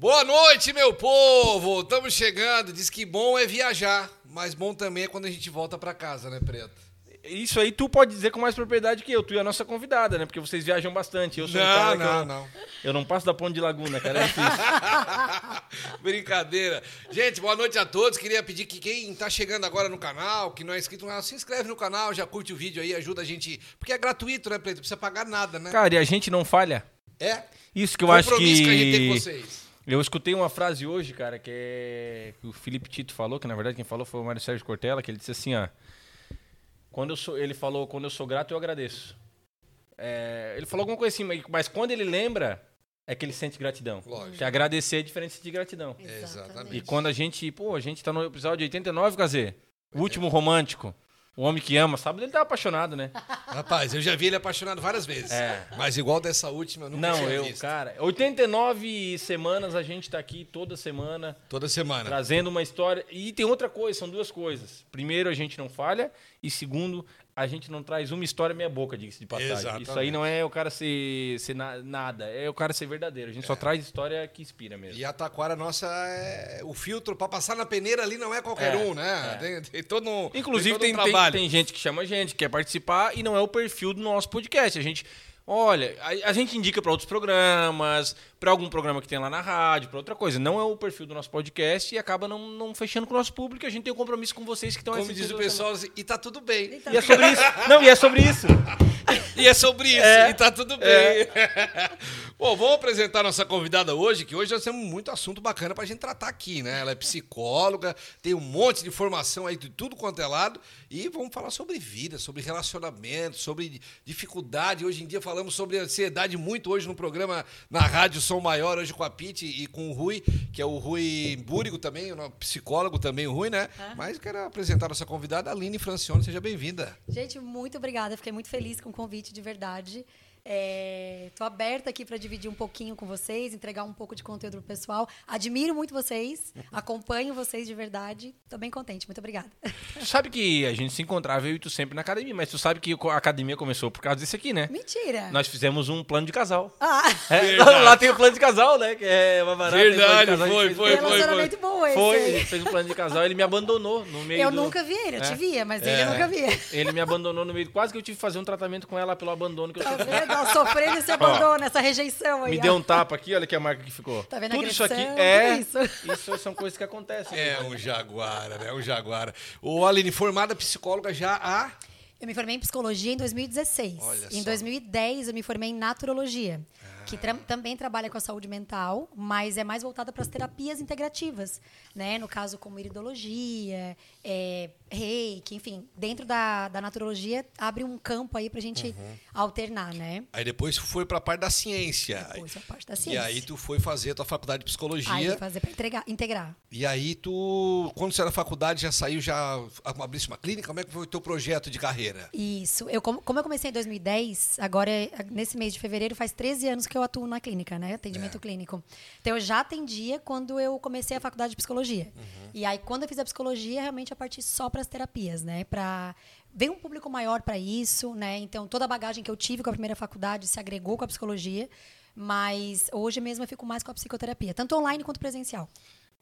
Boa noite, meu povo! Estamos chegando. Diz que bom é viajar, mas bom também é quando a gente volta para casa, né, Preto? Isso aí tu pode dizer com mais propriedade que eu. Tu e a nossa convidada, né? Porque vocês viajam bastante. Eu sou não, um cara não, eu, não. eu não passo da ponte de Laguna, cara. É difícil. Brincadeira. Gente, boa noite a todos. Queria pedir que quem tá chegando agora no canal, que não é inscrito no canal, se inscreve no canal, já curte o vídeo aí, ajuda a gente. Porque é gratuito, né, Preto? Não precisa pagar nada, né? cara, e a gente não falha? É. Isso que eu acho que... que a gente tem com vocês. Eu escutei uma frase hoje, cara, que é que o Felipe Tito falou, que na verdade quem falou foi o Mário Sérgio Cortella, que ele disse assim, ó, quando eu sou, ele falou, quando eu sou grato, eu agradeço. É, ele falou alguma coisa assim, mas, mas quando ele lembra, é que ele sente gratidão. Lógico. Que agradecer é diferente de gratidão. Exatamente. E quando a gente, pô, a gente tá no episódio 89, Gazê, o último romântico, o homem que ama, sabe, ele tá apaixonado, né? Rapaz, eu já vi ele apaixonado várias vezes. É. Mas igual dessa última, eu nunca Não, eu, visto. cara, 89 semanas a gente tá aqui toda semana Toda semana. trazendo uma história. E tem outra coisa, são duas coisas. Primeiro, a gente não falha. E segundo, a gente não traz uma história meia boca, diga-se de passagem. Exatamente. Isso aí não é o cara ser, ser na- nada, é o cara ser verdadeiro. A gente só traz história que inspira mesmo. E a taquara nossa é o filtro para passar na peneira ali não é qualquer É, um, né? é. Tem, tem todo um, Inclusive, tem, todo um tem, tem gente que chama a gente, quer participar, e não é o perfil do nosso podcast. A gente. Olha, a, a gente indica para outros programas, para algum programa que tem lá na rádio, para outra coisa. Não é o perfil do nosso podcast e acaba não, não fechando com o nosso público. A gente tem um compromisso com vocês que estão Como diz o pessoal, e tá tudo bem. E é sobre isso. Não, e é sobre isso. E é sobre isso, É. e tá tudo bem. Bom, vamos apresentar nossa convidada hoje, que hoje nós temos muito assunto bacana pra gente tratar aqui, né? Ela é psicóloga, tem um monte de formação aí de tudo quanto é lado, e vamos falar sobre vida, sobre relacionamento, sobre dificuldade. Hoje em dia falamos sobre ansiedade muito hoje no programa na Rádio Som Maior, hoje com a Pete e com o Rui, que é o Rui Búrigo também, o psicólogo também, o Rui, né? Mas quero apresentar nossa convidada, Aline Francione, seja bem-vinda. Gente, muito obrigada. Fiquei muito feliz com o convite, de verdade. Estou aberta aqui para dividir um pouquinho com vocês, entregar um pouco de conteúdo pro pessoal. Admiro muito vocês, acompanho vocês de verdade. Estou bem contente. Muito obrigada. Tu sabe que a gente se encontrava eu e tu sempre na academia, mas tu sabe que a academia começou por causa disso aqui, né? Mentira! Nós fizemos um plano de casal. Ah, É, lá tem o plano de casal, né? Que é uma barata, Verdade, casal, foi, foi, foi. relacionamento bom esse. Foi, a aí. gente fez um plano de casal, ele me abandonou no meio Eu do- nunca vi ele, eu te É. via, mas ele eu nunca vi. Ele me abandonou no meio. Quase que eu tive que fazer um tratamento com ela pelo abandono que eu Tá tive. Vendo? Ela sofrendo esse abandono, essa rejeição aí. Me ó. deu um tapa aqui, olha que a marca que ficou. Tá vendo Tudo isso aqui agressão, é. tudo Isso são coisas que acontecem. É um jaguara, né? Um jaguara. O Aline, formada psicóloga já há. Eu me formei em psicologia em 2016. Olha em só. 2010 eu me formei em naturologia, que tra- também trabalha com a saúde mental, mas é mais voltada para as terapias integrativas, né? No caso como iridologia, é, reiki, enfim, dentro da, da naturologia abre um campo aí para a gente Uhum. alternar, né? Aí depois foi pra parte da ciência. Depois a parte da E ciência. aí tu foi fazer a tua faculdade de Aí psicologia. fazer para integrar. E aí tu, quando você era faculdade, já saiu, já abrisse uma clínica? Como é que foi o teu projeto de carreira? Isso. Eu, como, como eu comecei em 2010, agora, é- nesse mês de fevereiro, faz 13 anos que eu atuo na clínica, né? Atendimento clínico. Então, eu já atendia quando eu comecei a faculdade de psicologia. E aí, quando eu fiz a psicologia, realmente eu parti só para as terapias, né? Para veio um público maior para isso, né? Então, toda a bagagem que eu tive com a primeira faculdade se agregou com a psicologia. Mas hoje mesmo eu fico mais com a psicoterapia, tanto online quanto presencial.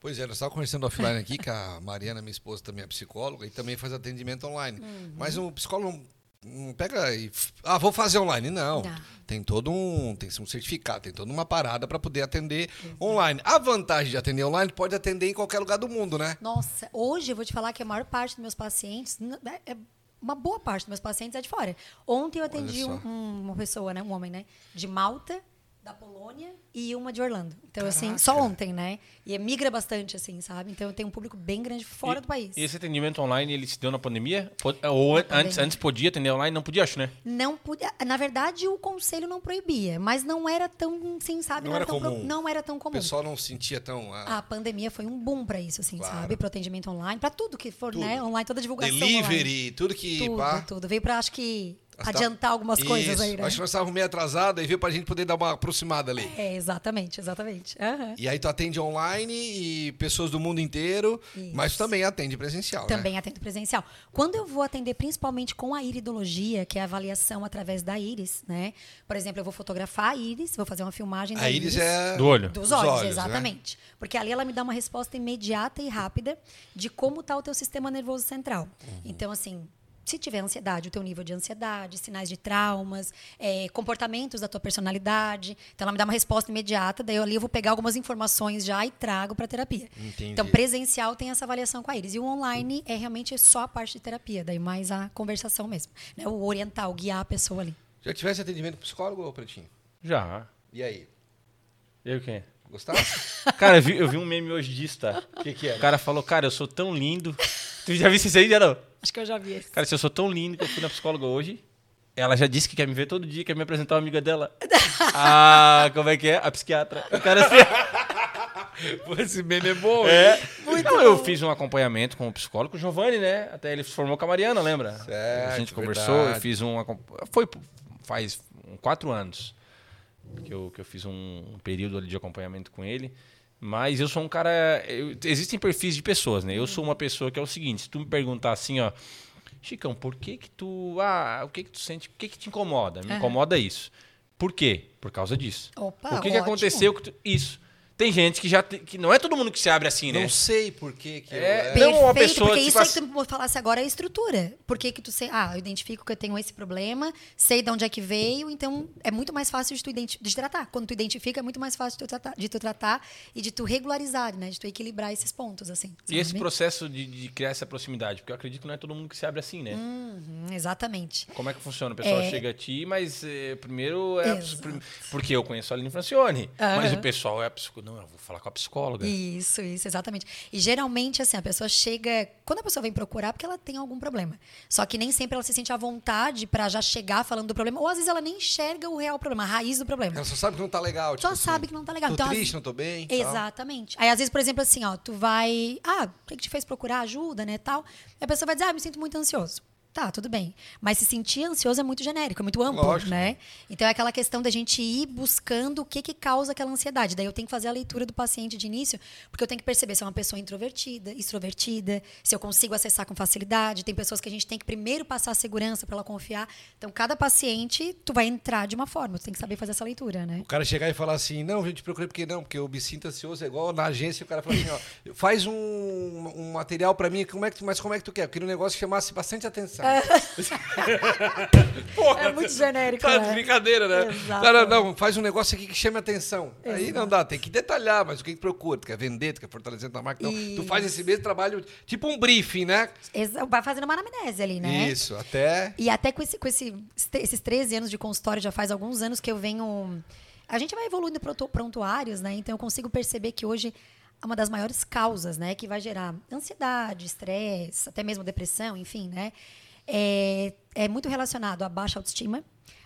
Pois é, nós estávamos conversando offline aqui, que a Mariana, minha esposa, também é psicóloga e também faz atendimento online. Uhum. Mas o psicólogo não, não pega e. Ah, vou fazer online. Não. Não. Tem todo um. Tem um certificado, tem toda uma parada para poder atender online. A vantagem de atender online pode atender em qualquer lugar do mundo, né? Nossa, hoje eu vou te falar que a maior parte dos meus pacientes, é- é- uma boa parte dos meus pacientes é de fora. Ontem eu atendi um- uma pessoa, né, um homem, né, de Malta, da Polônia e uma de Orlando. Então, assim, Caraca. só ontem, né? E migra bastante, assim, sabe? Então, eu tenho um público bem grande fora E- do país. E esse atendimento online, ele se deu na pandemia? Ou Na antes, pandemia. antes podia atender online? Não podia, acho, né? Não podia, na verdade, o conselho não proibia, mas não era tão, assim, sabe? Não era tão pro- comum. não era tão O comum. pessoal não sentia tão. ah, A pandemia foi um boom para isso, assim, Claro. sabe? Para atendimento online, para tudo que for, Tudo. né? Online, toda a divulgação online. delivery, tudo que. Tudo, pá. tudo. Veio para, acho que, adiantar algumas coisas Isso. aí, né? Acho que nós estávamos meio atrasados, aí veio pra gente poder dar uma aproximada ali. É, exatamente, exatamente. Aham. E aí tu atende online e pessoas do mundo inteiro, Isso. mas tu também atende presencial, né? Também atendo presencial. Quando eu vou atender principalmente com a iridologia, que é a avaliação através da íris, né? Por exemplo, eu vou fotografar a íris, vou fazer uma filmagem da A íris é... Do olho. Dos olhos, olhos, né? exatamente. Porque ali ela me dá uma resposta imediata e rápida de como está o teu sistema nervoso central. Uhum. Então, assim, se tiver ansiedade, o teu nível de ansiedade, sinais de traumas, eh, comportamentos da tua personalidade. Então, ela me dá uma resposta imediata. Daí, eu, ali eu vou pegar algumas informações já e trago para terapia. Entendi. Então, presencial tem essa avaliação com a Iris. E o online é realmente só a parte de terapia. Daí, mais a conversação mesmo. Né? O orientar, o guiar a pessoa ali. Já tivesse atendimento psicólogo, Pretinho? Já. E aí? Eu quem? Gostasse? Cara, eu vi, eu vi um meme hoje disso, tá? O que que é? O cara falou, cara, eu sou tão lindo. Tu já viu isso aí, já não? Acho que eu já vi esse. Cara, se eu sou tão lindo que eu fui na psicóloga hoje, ela já disse que quer me ver todo dia, quer me apresentar uma amiga dela. Ah, como é que é? A psiquiatra. O cara assim, Pô, Esse meme é bom, é. hein? Então, eu fiz um acompanhamento com o psicólogo, o Giovanni, né? Até ele se formou com a Mariana, lembra? Certo, a gente conversou, verdade. eu fiz um. Foi faz quatro anos que eu, que eu fiz um, um período ali de acompanhamento com ele. Mas eu sou um cara. eu- existem perfis de pessoas, né? Eu sou uma pessoa que é o seguinte: se tu me perguntar assim, ó, Chicão, por que que tu. Ah, o que que tu sente? O que que te incomoda? Me Aham. incomoda isso. Por quê? Por causa disso. Opa, o que, que ótimo. aconteceu? que tu- Isso. Tem gente que já. te- que não é todo mundo que se abre assim, né? Não sei por que que eu... É, é. Não, uma Perfeito, pessoa, porque tipo isso aí assim- que tu falasse agora é a estrutura. Por que que tu sei, ah, eu identifico que eu tenho esse problema, sei de onde é que veio, então é muito mais fácil de tu de tratar. Quando tu identifica, é muito mais fácil de tu tratar, de tu tratar e de tu regularizar, né? De tu equilibrar esses pontos, assim. E esse processo de, de criar essa proximidade? Porque eu acredito que não é todo mundo que se abre assim, né? Uhum, exatamente. Como é que funciona? O pessoal É. chega a ti, mas eh, primeiro é. Porque eu conheço a Aline Francione. Mas Aham. o pessoal é a psicóloga. Não, eu vou falar com a psicóloga. Isso, isso, exatamente. E geralmente, assim, a pessoa chega. Quando a pessoa vem procurar, é porque ela tem algum problema. Só que nem sempre ela se sente à vontade pra já chegar falando do problema. Ou às vezes ela nem enxerga o real problema, a raiz do problema. Ela só sabe que não tá legal. Só tipo sabe assim, que não tá legal. Tô Então, às- triste, não tô bem. tal. Exatamente. Aí, às vezes, por exemplo, assim, ó, tu vai. Ah, o que, que te fez procurar ajuda, né? Tal. E a pessoa vai dizer, ah, eu me sinto muito ansioso. Tá, tudo bem. Mas se sentir ansioso é muito genérico, é muito amplo, Lógico. né? Então é aquela questão da gente ir buscando o que, que causa aquela ansiedade. Daí eu tenho que fazer a leitura do paciente de início, porque eu tenho que perceber se é uma pessoa introvertida, extrovertida, se eu consigo acessar com facilidade. Tem pessoas que a gente tem que primeiro passar a segurança para ela confiar. Então, cada paciente, tu vai entrar de uma forma, tu tem que saber fazer essa leitura, né? O cara chegar e falar assim, não, eu te procurei porque não, porque eu me sinto ansioso, é igual na agência, o cara fala assim, ó, faz um, um material pra mim, como é que tu, mas como é que tu quer? Eu queria um negócio que chamasse bastante atenção. Porra, É muito genérico, Tá né? de brincadeira, né? Exato. Cara, não, faz um negócio aqui que chame atenção. Aí não dá, tem que detalhar, mas o que que procura? Tu quer vender, tu quer fortalecer tua marca? Não, tu faz esse mesmo trabalho, tipo um briefing, né? Vai fazendo uma anamnese ali, né? Isso, até... E até com, esse, com esse- esses 13 anos de consultório, já faz alguns anos que eu venho. A gente vai evoluindo prontuários, né? Então eu consigo perceber que hoje é uma das maiores causas, né? Que vai gerar ansiedade, estresse, até mesmo depressão, enfim, né? É, é muito relacionado à baixa autoestima,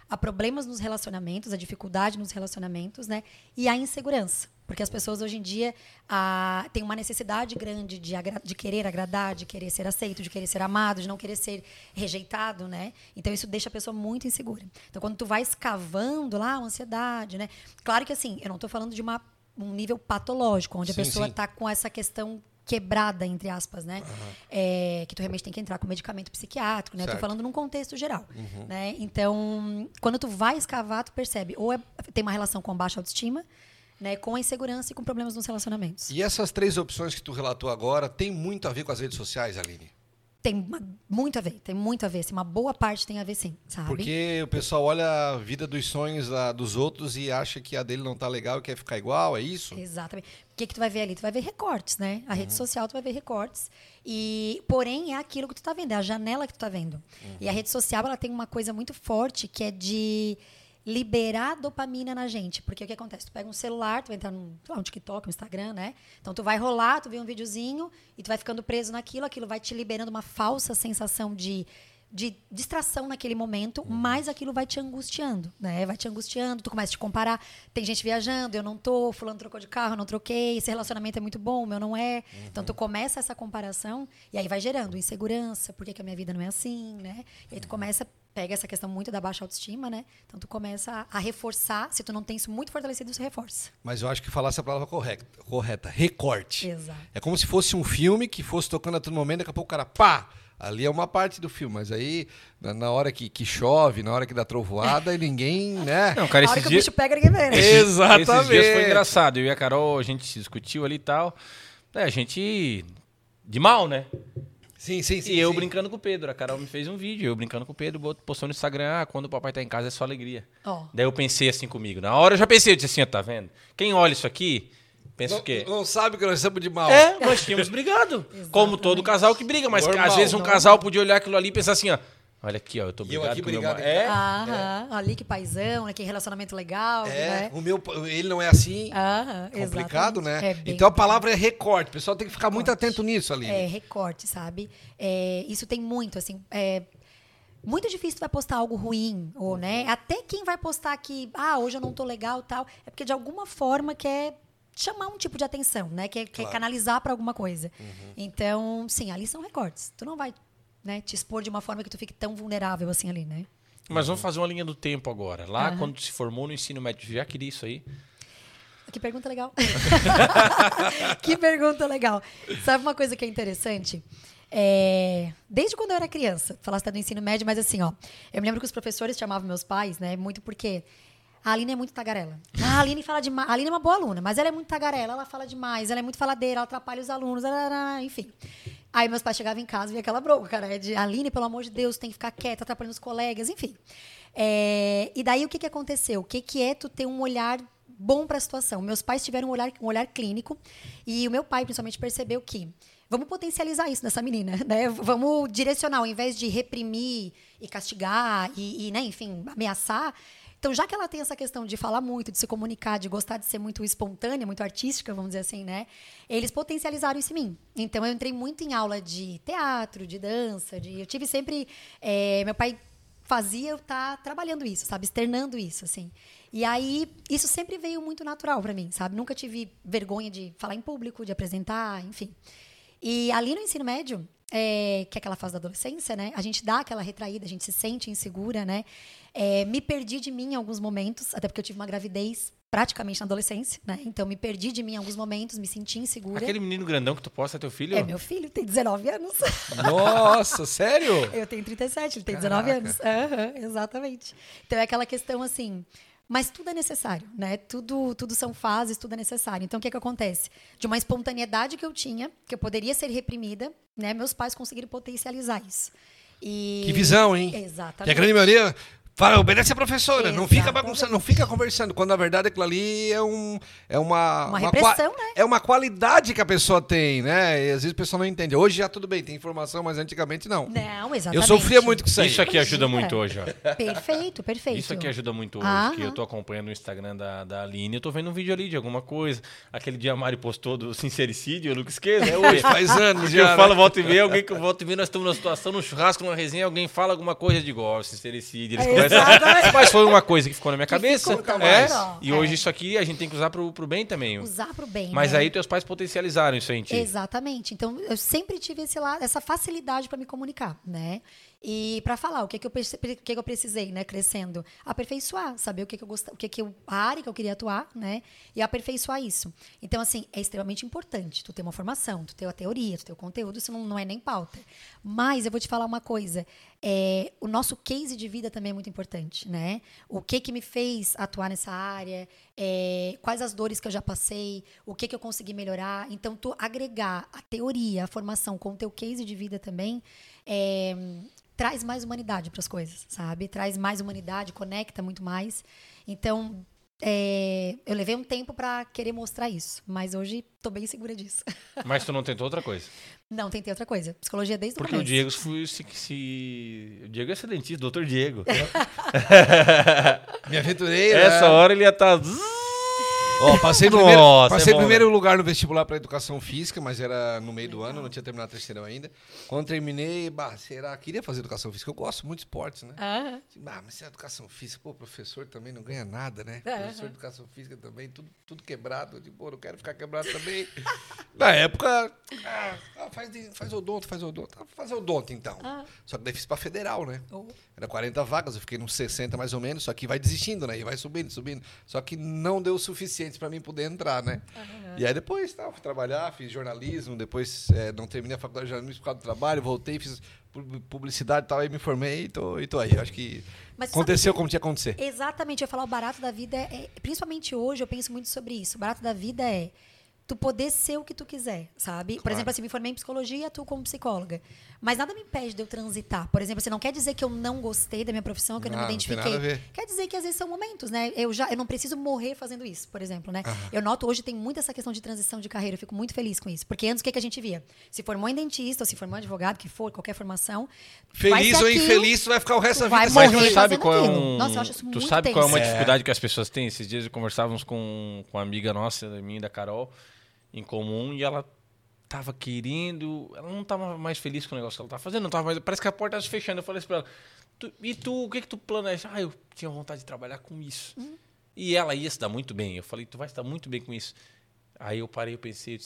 a problemas nos relacionamentos, a dificuldade nos relacionamentos, né? E a insegurança. Porque as pessoas hoje em dia ah, têm uma necessidade grande de, de querer agradar, de querer ser aceito, de querer ser amado, de não querer ser rejeitado, né? Então isso deixa a pessoa muito insegura. Então quando tu vai escavando lá, a ansiedade, né? Claro que assim, eu não estou falando de uma, um nível patológico, onde Sim, a pessoa está com essa questão quebrada, entre aspas, né? É, que tu realmente tem que entrar com medicamento psiquiátrico, né? Eu tô Certo. falando num contexto geral, né? Então, quando tu vai escavar, tu percebe ou é- tem uma relação com baixa autoestima, né? Com a insegurança e com problemas nos relacionamentos. E essas três opções que tu relatou agora tem muito a ver com as redes sociais, Aline? Tem uma- muito a ver, tem muito a ver. Assim, uma boa parte tem a ver sim, sabe? Porque o pessoal olha a vida dos sonhos dos outros e acha que a dele não tá legal e quer ficar igual, é isso? Exatamente. O que, que tu vai ver ali? Tu vai ver recortes, né? A Uhum. rede social tu vai ver recortes. E, porém, é aquilo que tu tá vendo, é a janela que tu tá vendo. E Uhum. a rede social, ela tem uma coisa muito forte que é de liberar dopamina na gente. Porque o que acontece? Tu pega um celular, tu vai entrar num, lá, um TikTok, um Instagram, né? Então tu vai rolar, tu vê um videozinho e tu vai ficando preso naquilo, aquilo vai te liberando uma falsa sensação de de distração naquele momento, mais aquilo vai te angustiando, né? Vai te angustiando, tu começa a te comparar. Tem gente viajando, eu não tô, fulano trocou de carro, eu não troquei, esse relacionamento é muito bom, o meu não é. Então tu começa essa comparação e aí vai gerando insegurança, por que, que a minha vida não é assim, né? E aí tu começa pega essa questão muito da baixa autoestima, né? Então tu começa a, a reforçar, se tu não tem isso muito fortalecido, você reforça. Mas eu acho que falasse a palavra correta, correta recorte. Exato. É como se fosse um filme que fosse tocando a todo momento, daqui a pouco o cara, pá! Ali é uma parte do filme, mas aí, na, na hora que, que chove, na hora que dá trovoada, e ninguém, né? Não, cara, a hora esses que o bicho pega, ninguém vê, né? Exatamente. esses dias foi engraçado. Eu e a Carol, a gente se discutiu ali e tal. É, a gente. De mal, né? Sim, sim, sim. e eu sim. brincando com o Pedro. A Carol me fez um vídeo, eu brincando com o Pedro, postou no Instagram, ah, quando o papai tá em casa é só alegria. Ó. Daí eu pensei assim comigo. Na hora eu já pensei, eu disse assim, ó, tá vendo? Quem olha isso aqui, pensa Não, o quê? não sabe que nós estamos de mal. É, nós tínhamos brigado. Como todo casal que briga, mas Normal. às vezes um Normal. casal podia olhar aquilo ali e pensar assim, ó. Olha aqui, ó, eu tô E eu brigado aqui com meu brigado em É, Aham, ali que paizão, né? Que relacionamento legal, É, né? o meu, ele não é assim. Aham, complicado, exatamente. né? É então a palavra é recorte. O pessoal tem que ficar muito Recorte. atento nisso ali. É, recorte, sabe? É, isso tem muito, assim. É, muito difícil tu vai postar algo ruim, ou, né? Até quem vai postar que, ah, hoje eu não tô legal tal, é porque de alguma forma quer chamar um tipo de atenção, né? Quer, quer Claro. canalizar para alguma coisa. Então, sim, ali são recortes. Tu não vai né, te expor de uma forma que tu fique tão vulnerável assim ali, né? Mas vamos fazer uma linha do tempo agora. Lá, Aham. quando se formou no ensino médio, já queria isso aí? Que pergunta legal. que pergunta legal. Sabe uma coisa que é interessante? É, desde quando eu era criança, falasse até do ensino médio, mas assim, ó, eu me lembro que os professores chamavam meus pais, né, muito porque a Aline é muito tagarela. A Aline fala demais. A Aline é uma boa aluna, mas ela é muito tagarela, ela fala demais, ela é muito faladeira, ela atrapalha os alunos, enfim. Aí meus pais chegavam em casa e via aquela bronca, cara, é de Aline, pelo amor de Deus, tem que ficar quieta, atrapalhando os colegas, enfim. É, e daí o que, que aconteceu? O que, que é tu ter um olhar bom para a situação? Meus pais tiveram um olhar, um olhar clínico e o meu pai, principalmente, percebeu que vamos potencializar isso nessa menina, né? Vamos direcionar, ao invés de reprimir e castigar e, e, né, enfim, ameaçar. Então, já que ela tem essa questão de falar muito, de se comunicar, de gostar de ser muito espontânea, muito artística, vamos dizer assim, né? Eles potencializaram isso em mim. Então, eu entrei muito em aula de teatro, de dança, de... Eu tive sempre... eh, meu pai fazia eu estar trabalhando isso, sabe? Externando isso, assim. E aí, isso sempre veio muito natural para mim, sabe? Nunca tive vergonha de falar em público, de apresentar, enfim. E ali no ensino médio, é, que é aquela fase da adolescência, né? A gente dá aquela retraída, a gente se sente insegura, né? É, me perdi de mim em alguns momentos, até porque eu tive uma gravidez praticamente na adolescência, né? Então me perdi de mim em alguns momentos, me senti insegura. Aquele menino grandão que tu posta é teu filho? É meu filho, tem 19 anos. Nossa, sério? Eu tenho 37, ele tem 19 anos. Aham, exatamente. Então é aquela questão assim. Mas tudo é necessário, né? Tudo, tudo são fases, tudo é necessário. Então o que, que acontece? De uma espontaneidade que eu tinha, que eu poderia ser reprimida, né? Meus pais conseguiram potencializar isso. E... Que visão, hein? Exatamente. Que a grande maioria fala, obedece a professora, não fica bagunçando, não fica conversando, quando na verdade aquilo ali é um é uma Uma repressão, né? É uma qualidade que a pessoa tem, né? E às vezes a pessoa não entende. Hoje já tudo bem, tem informação, mas antigamente não. Não, exatamente. Eu sofria muito com isso aí. Isso aqui ajuda muito hoje, ó. Perfeito, perfeito. Isso aqui ajuda muito hoje, Ah. que eu tô acompanhando o Instagram da, da Aline, eu tô vendo um vídeo ali de alguma coisa. Aquele dia a Mari postou do sincericídio, eu nunca esqueço. É hoje, faz anos Eu já. falo, né? volta e meia, alguém que volta e meia, nós estamos numa situação, num churrasco, numa resenha, alguém fala alguma coisa de igual, sincericídio. Eles Exatamente. Mas foi uma coisa que ficou na minha cabeça. ficou, tá é, vendo? e É. hoje isso aqui a gente tem que usar pro, pro bem também. Usar pro bem. Mas né? aí teus pais potencializaram isso aí em ti. Exatamente. Então, eu sempre tive esse lado, essa facilidade para me comunicar, né? E para falar o que que eu que que eu precisei, né, crescendo, aperfeiçoar, saber o que que eu gostava, o que que eu, a área que eu queria atuar, né? E aperfeiçoar isso. Então, assim, é extremamente importante tu ter uma formação, tu ter a teoria, tu ter o conteúdo, isso não, não é nem pauta. Mas eu vou te falar uma coisa, é, o nosso case de vida também é muito importante, né? O que que me fez atuar nessa área, é, quais as dores que eu já passei, o que que eu consegui melhorar. Então, tu agregar a teoria, a formação com o teu case de vida também, é, traz mais humanidade para as coisas, sabe? Traz mais humanidade, conecta muito mais. Então, é, eu levei um tempo para querer mostrar isso, mas hoje tô bem segura disso. Mas tu não tentou outra coisa. Não, tentei outra coisa. Psicologia desde o Porque o começo. Diego foi se, se- O Diego é excelentista, doutor Diego. Me aventurei, né? Essa hora ele ia estar. Ó, passei primeiro, Nossa, passei é bom, primeiro lugar no vestibular para educação física, mas era no meio do ano, não tinha terminado terceirão ainda. Quando terminei, bah, será? Queria fazer educação física. Eu gosto muito de esportes, né? Ah, Ah, mas se é educação física, pô, professor também não ganha nada, né? É. Professor de educação física também, tudo, tudo quebrado. Eu digo, pô, não quero ficar quebrado também. Na época, ah, ah, faz, faz odonto, faz odonto. Ah, Faz odonto, então. Ah. Só que daí fiz pra federal, né? Oh. Era 40 vagas, eu fiquei nos 60 mais ou menos, só que vai desistindo, né? E vai subindo, subindo. Só que não deu o suficiente pra mim poder entrar, né? E aí depois, tá, fui trabalhar, fiz jornalismo, depois eh, não terminei a faculdade de jornalismo por causa do trabalho, voltei, fiz pu- publicidade e tal, aí me formei e tô, e tô aí. Acho que Mas sabe aconteceu como tinha que acontecer. Exatamente, eu ia falar, o barato da vida é, é- Principalmente hoje, eu penso muito sobre isso. O barato da vida é tu poder ser o que tu quiser, sabe? Por Claro. exemplo, assim, me formei em psicologia, tu como psicóloga. Mas nada me impede de eu transitar. Por exemplo, assim, não quer dizer que eu não gostei da minha profissão, que eu não me não tem identifiquei. nada a ver. Quer dizer que às vezes são momentos, né? Eu já eu não preciso morrer fazendo isso, por exemplo, né? Eu noto hoje tem muito essa questão de transição de carreira, eu fico muito feliz com isso. Porque antes o que, que a gente via? Se formou em dentista, ou se formou em advogado, que for, qualquer formação. Feliz ou aquilo, infeliz, tu vai ficar o resto da vida Mas tu sabe qual é um. Nossa, eu acho isso tu muito sabe qual é uma tenso. dificuldade que as pessoas têm? Esses dias conversávamos com, com uma amiga nossa, minha da Carol, em comum, e ela tava querendo. Ela não tava mais feliz com o negócio que ela tava fazendo, não tava mais. Parece que a porta tava se fechando. Eu falei assim pra ela: "Tu- E tu, o que que tu planeja? Ah, eu tinha vontade de trabalhar com isso. Hum. E ela ia se dar muito bem. Eu falei: Tu vai se dar muito bem com isso. Aí eu parei, eu pensei: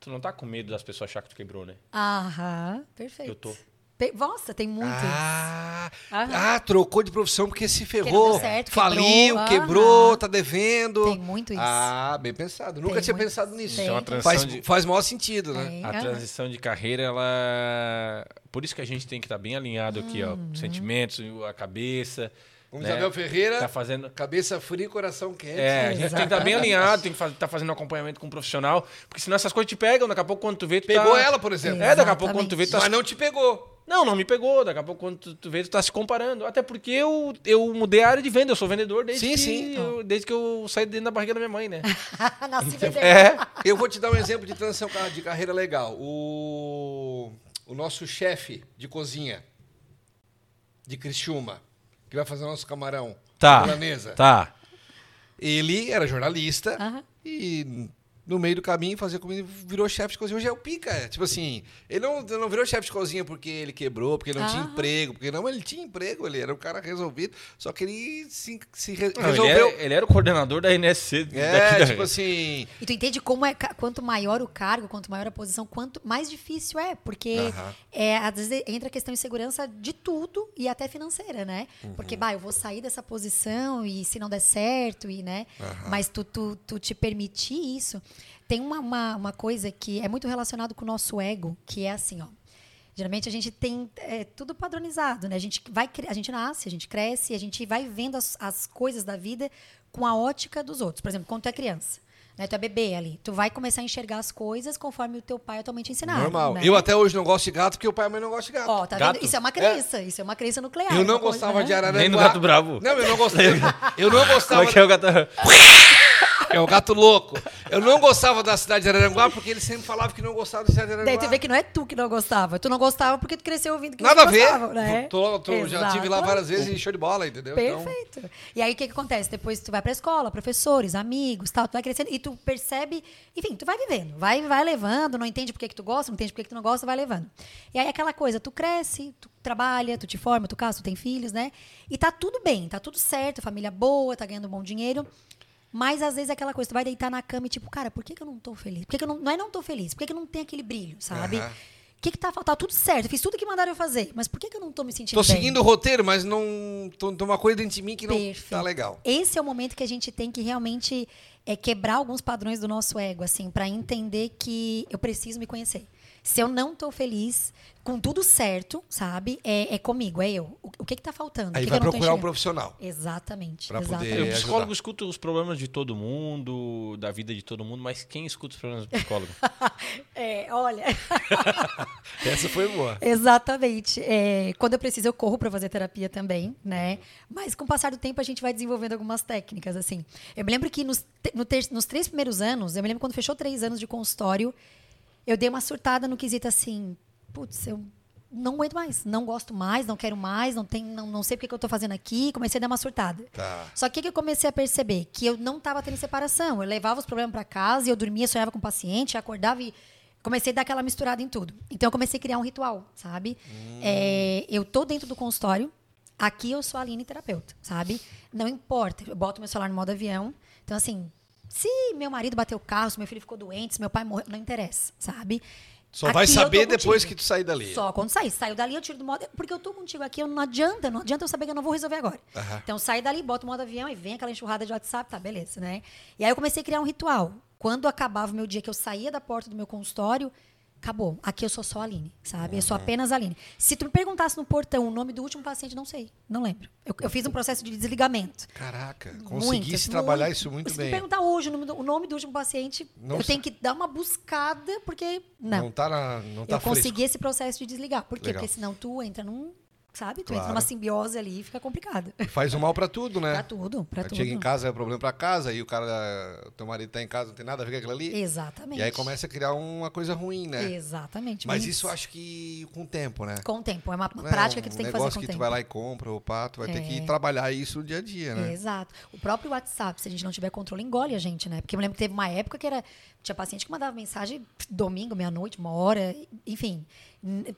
Tu não tá com medo das pessoas achar que tu quebrou, né? Aham, perfeito. Eu tô. Pe- Nossa, tem muitos. Ah, ah, trocou de profissão porque se ferrou. certo, faliu, quebrou. quebrou, tá devendo. Tem muito isso. Ah, bem pensado. Nunca Tem tinha muito. pensado nisso. Tem. Isso é uma transição Faz, de. faz maior sentido, né? Tem. A Aham. transição de carreira, ela. Por isso que a gente tem que estar bem alinhado aqui, ó. Uhum. Os sentimentos, a cabeça. Como né? Isabel Ferreira, Tá fazendo. cabeça fria e coração quente. É, a gente tem que estar bem alinhado, tem que estar fazendo acompanhamento com um profissional, porque senão essas coisas te pegam, daqui a pouco quando tu vê, tu Pegou tá... ela, por exemplo. É, daqui a pouco quando tu vê, tu tá... Mas não te pegou. Não, não me pegou, daqui a pouco quando tu, tu vê, tu tá se comparando. Até porque eu, eu mudei a área de venda, eu sou vendedor desde, Sim, que, sim. Eu, desde que eu saí dentro da barriga da minha mãe, né? Nasci é, Eu vou te dar um exemplo de transição ca- de carreira legal. O, o nosso chefe de cozinha de Criciúma, que vai fazer o nosso camarão Tá. milanesa, tá. ele era jornalista e no meio do caminho fazia comida e virou chefe de cozinha. Hoje é o pica. Tipo assim, ele não, não virou chefe de cozinha porque ele quebrou, porque ele não tinha Aham. emprego, porque não, ele tinha emprego, ele era um cara resolvido, só que ele se, se re- Não, ele, resolveu. era, ele era o coordenador da NSC daqui É, da... tipo assim, E tu entende como é, quanto maior o cargo, quanto maior a posição, quanto mais difícil é, porque Aham. é, às vezes entra a questão de segurança de tudo e até financeira, né? Uhum. Porque, bah, eu vou sair dessa posição e se não der certo, e, né? Mas tu, tu, tu te permitir isso. Tem uma, uma, uma coisa que é muito relacionado com o nosso ego, que é assim, ó. Geralmente a gente tem é, tudo padronizado, né? A gente vai, a gente nasce, a gente cresce, a gente vai vendo as, as coisas da vida com a ótica dos outros. Por exemplo, quando tu é criança, né? Tu é bebê ali, tu vai começar a enxergar as coisas conforme o teu pai atualmente ensinaram. normal. né? Eu até hoje não gosto de gato porque o pai e a mãe não gostam de gato. Ó, tá Gato? vendo? Isso é uma crença, isso é uma crença nuclear. Eu não uma coisa, gostava né? de Araranguá. Nem no Gato Bravo. Não, eu não gostava. Eu não Como gostava. é que é o gato... É o gato louco. Eu não gostava da cidade de Araranguá porque ele sempre falava que não gostava da cidade de Araranguá. Daí tu vê que não é tu que não gostava. Tu não gostava porque tu cresceu ouvindo que Nada a ver. gostava, né? Tô- tô- já tive lá várias vezes e show de bola, entendeu? Então, Perfeito. E aí o que, que acontece? Depois tu vai pra escola, professores, amigos, tal, tu vai crescendo e tu percebe, enfim, tu vai vivendo, vai, vai levando, não entende por que, que tu gosta, não entende por que, que tu não gosta, vai levando. E aí aquela coisa, tu cresce, tu trabalha, tu te forma, tu casa, tu tem filhos, né? E tá tudo bem, tá tudo certo, família boa, tá ganhando bom dinheiro. Mas às vezes é aquela coisa, tu vai deitar na cama e tipo, cara, por que, que eu não tô feliz? Por que, que eu não. Não é não tô feliz, por que, que eu não tenho aquele brilho, sabe? O Aham. que, que tá faltando? Tá tudo certo, eu fiz tudo que mandaram eu fazer, mas por que, que eu não tô me sentindo Tô bem? seguindo o roteiro, mas não. Tô, tem uma coisa dentro de mim que não Perfeito. tá legal. Esse é o momento que a gente tem que realmente é, quebrar alguns padrões do nosso ego, assim, para entender que eu preciso me conhecer. Se eu não tô feliz, com tudo certo, sabe? É, é comigo, é eu. O, o que que tá faltando? o Aí que vai que eu não tô procurar um profissional. Exatamente. Pra poder- exatamente. O ajudar. psicólogo escuta os problemas de todo mundo, da vida de todo mundo, mas quem escuta os problemas do psicólogo? É, olha. Essa foi boa. Exatamente. É, quando eu preciso, eu corro para fazer terapia também, né? Mas com o passar do tempo, a gente vai desenvolvendo algumas técnicas, assim. Eu me lembro que nos, no ter- nos três primeiros anos, eu me lembro quando fechou três anos de consultório, eu dei uma surtada no quesito assim, putz, eu não aguento mais, não gosto mais, não quero mais, não, tem, não, não sei porque que eu tô fazendo aqui, comecei a dar uma surtada. Tá. Só que o que eu comecei a perceber? Que eu não estava tendo separação. Eu levava os problemas para casa, e eu dormia, sonhava com o paciente, acordava e comecei a dar aquela misturada em tudo. Então eu comecei a criar um ritual, sabe? É, eu tô dentro do consultório, aqui eu sou a Aline terapeuta, sabe? Não importa, eu boto meu celular no modo avião. Então, assim, se meu marido bateu o carro, se meu filho ficou doente, se meu pai morreu, não interessa, sabe? Só vai Aqui tô saber depois que tu sair dali. Só quando sair. Saiu dali, eu tiro do modo. Porque eu tô contigo aqui, eu não adianta, não adianta eu saber que eu não vou resolver agora. Aham. Então, saí dali, boto o modo avião e vem aquela enxurrada de WhatsApp, tá, beleza, né? E aí eu comecei a criar um ritual. Quando acabava o meu dia, que eu saía da porta do meu consultório, acabou. Aqui eu sou só a Aline, sabe? Eu sou apenas a Aline. Se tu me perguntasse no portão o nome do último paciente, não sei. Não lembro. Eu, eu fiz um processo de desligamento. Caraca, conseguisse trabalhar muito. isso muito Se bem. me perguntar hoje o nome do, o nome do último paciente, Não eu sa- tenho que dar uma buscada, porque. Não. Não tá, na, não tá eu fresco. consegui esse processo de desligar. Por quê? Legal. Porque senão tu entra num. Sabe? Tu Claro. entra numa simbiose ali e fica complicado. Faz o mal pra tudo, né? Pra tudo, pra tudo. Chega em casa, é problema pra casa, e o cara, teu marido tá em casa, não tem nada a ver com aquilo ali. Exatamente. E aí começa a criar uma coisa ruim, né? Exatamente. Mas isso eu acho que com o tempo, né? Com o tempo. É uma Não é prática que um tu tem que fazer negócio com o que tempo. tu vai lá e compra, o pato vai ter que É. trabalhar isso no dia a dia, né? Exato. O próprio WhatsApp, se a gente não tiver controle, engole a gente, né? Porque eu me lembro que teve uma época que era. Tinha paciente que mandava mensagem domingo, meia-noite, uma hora, enfim.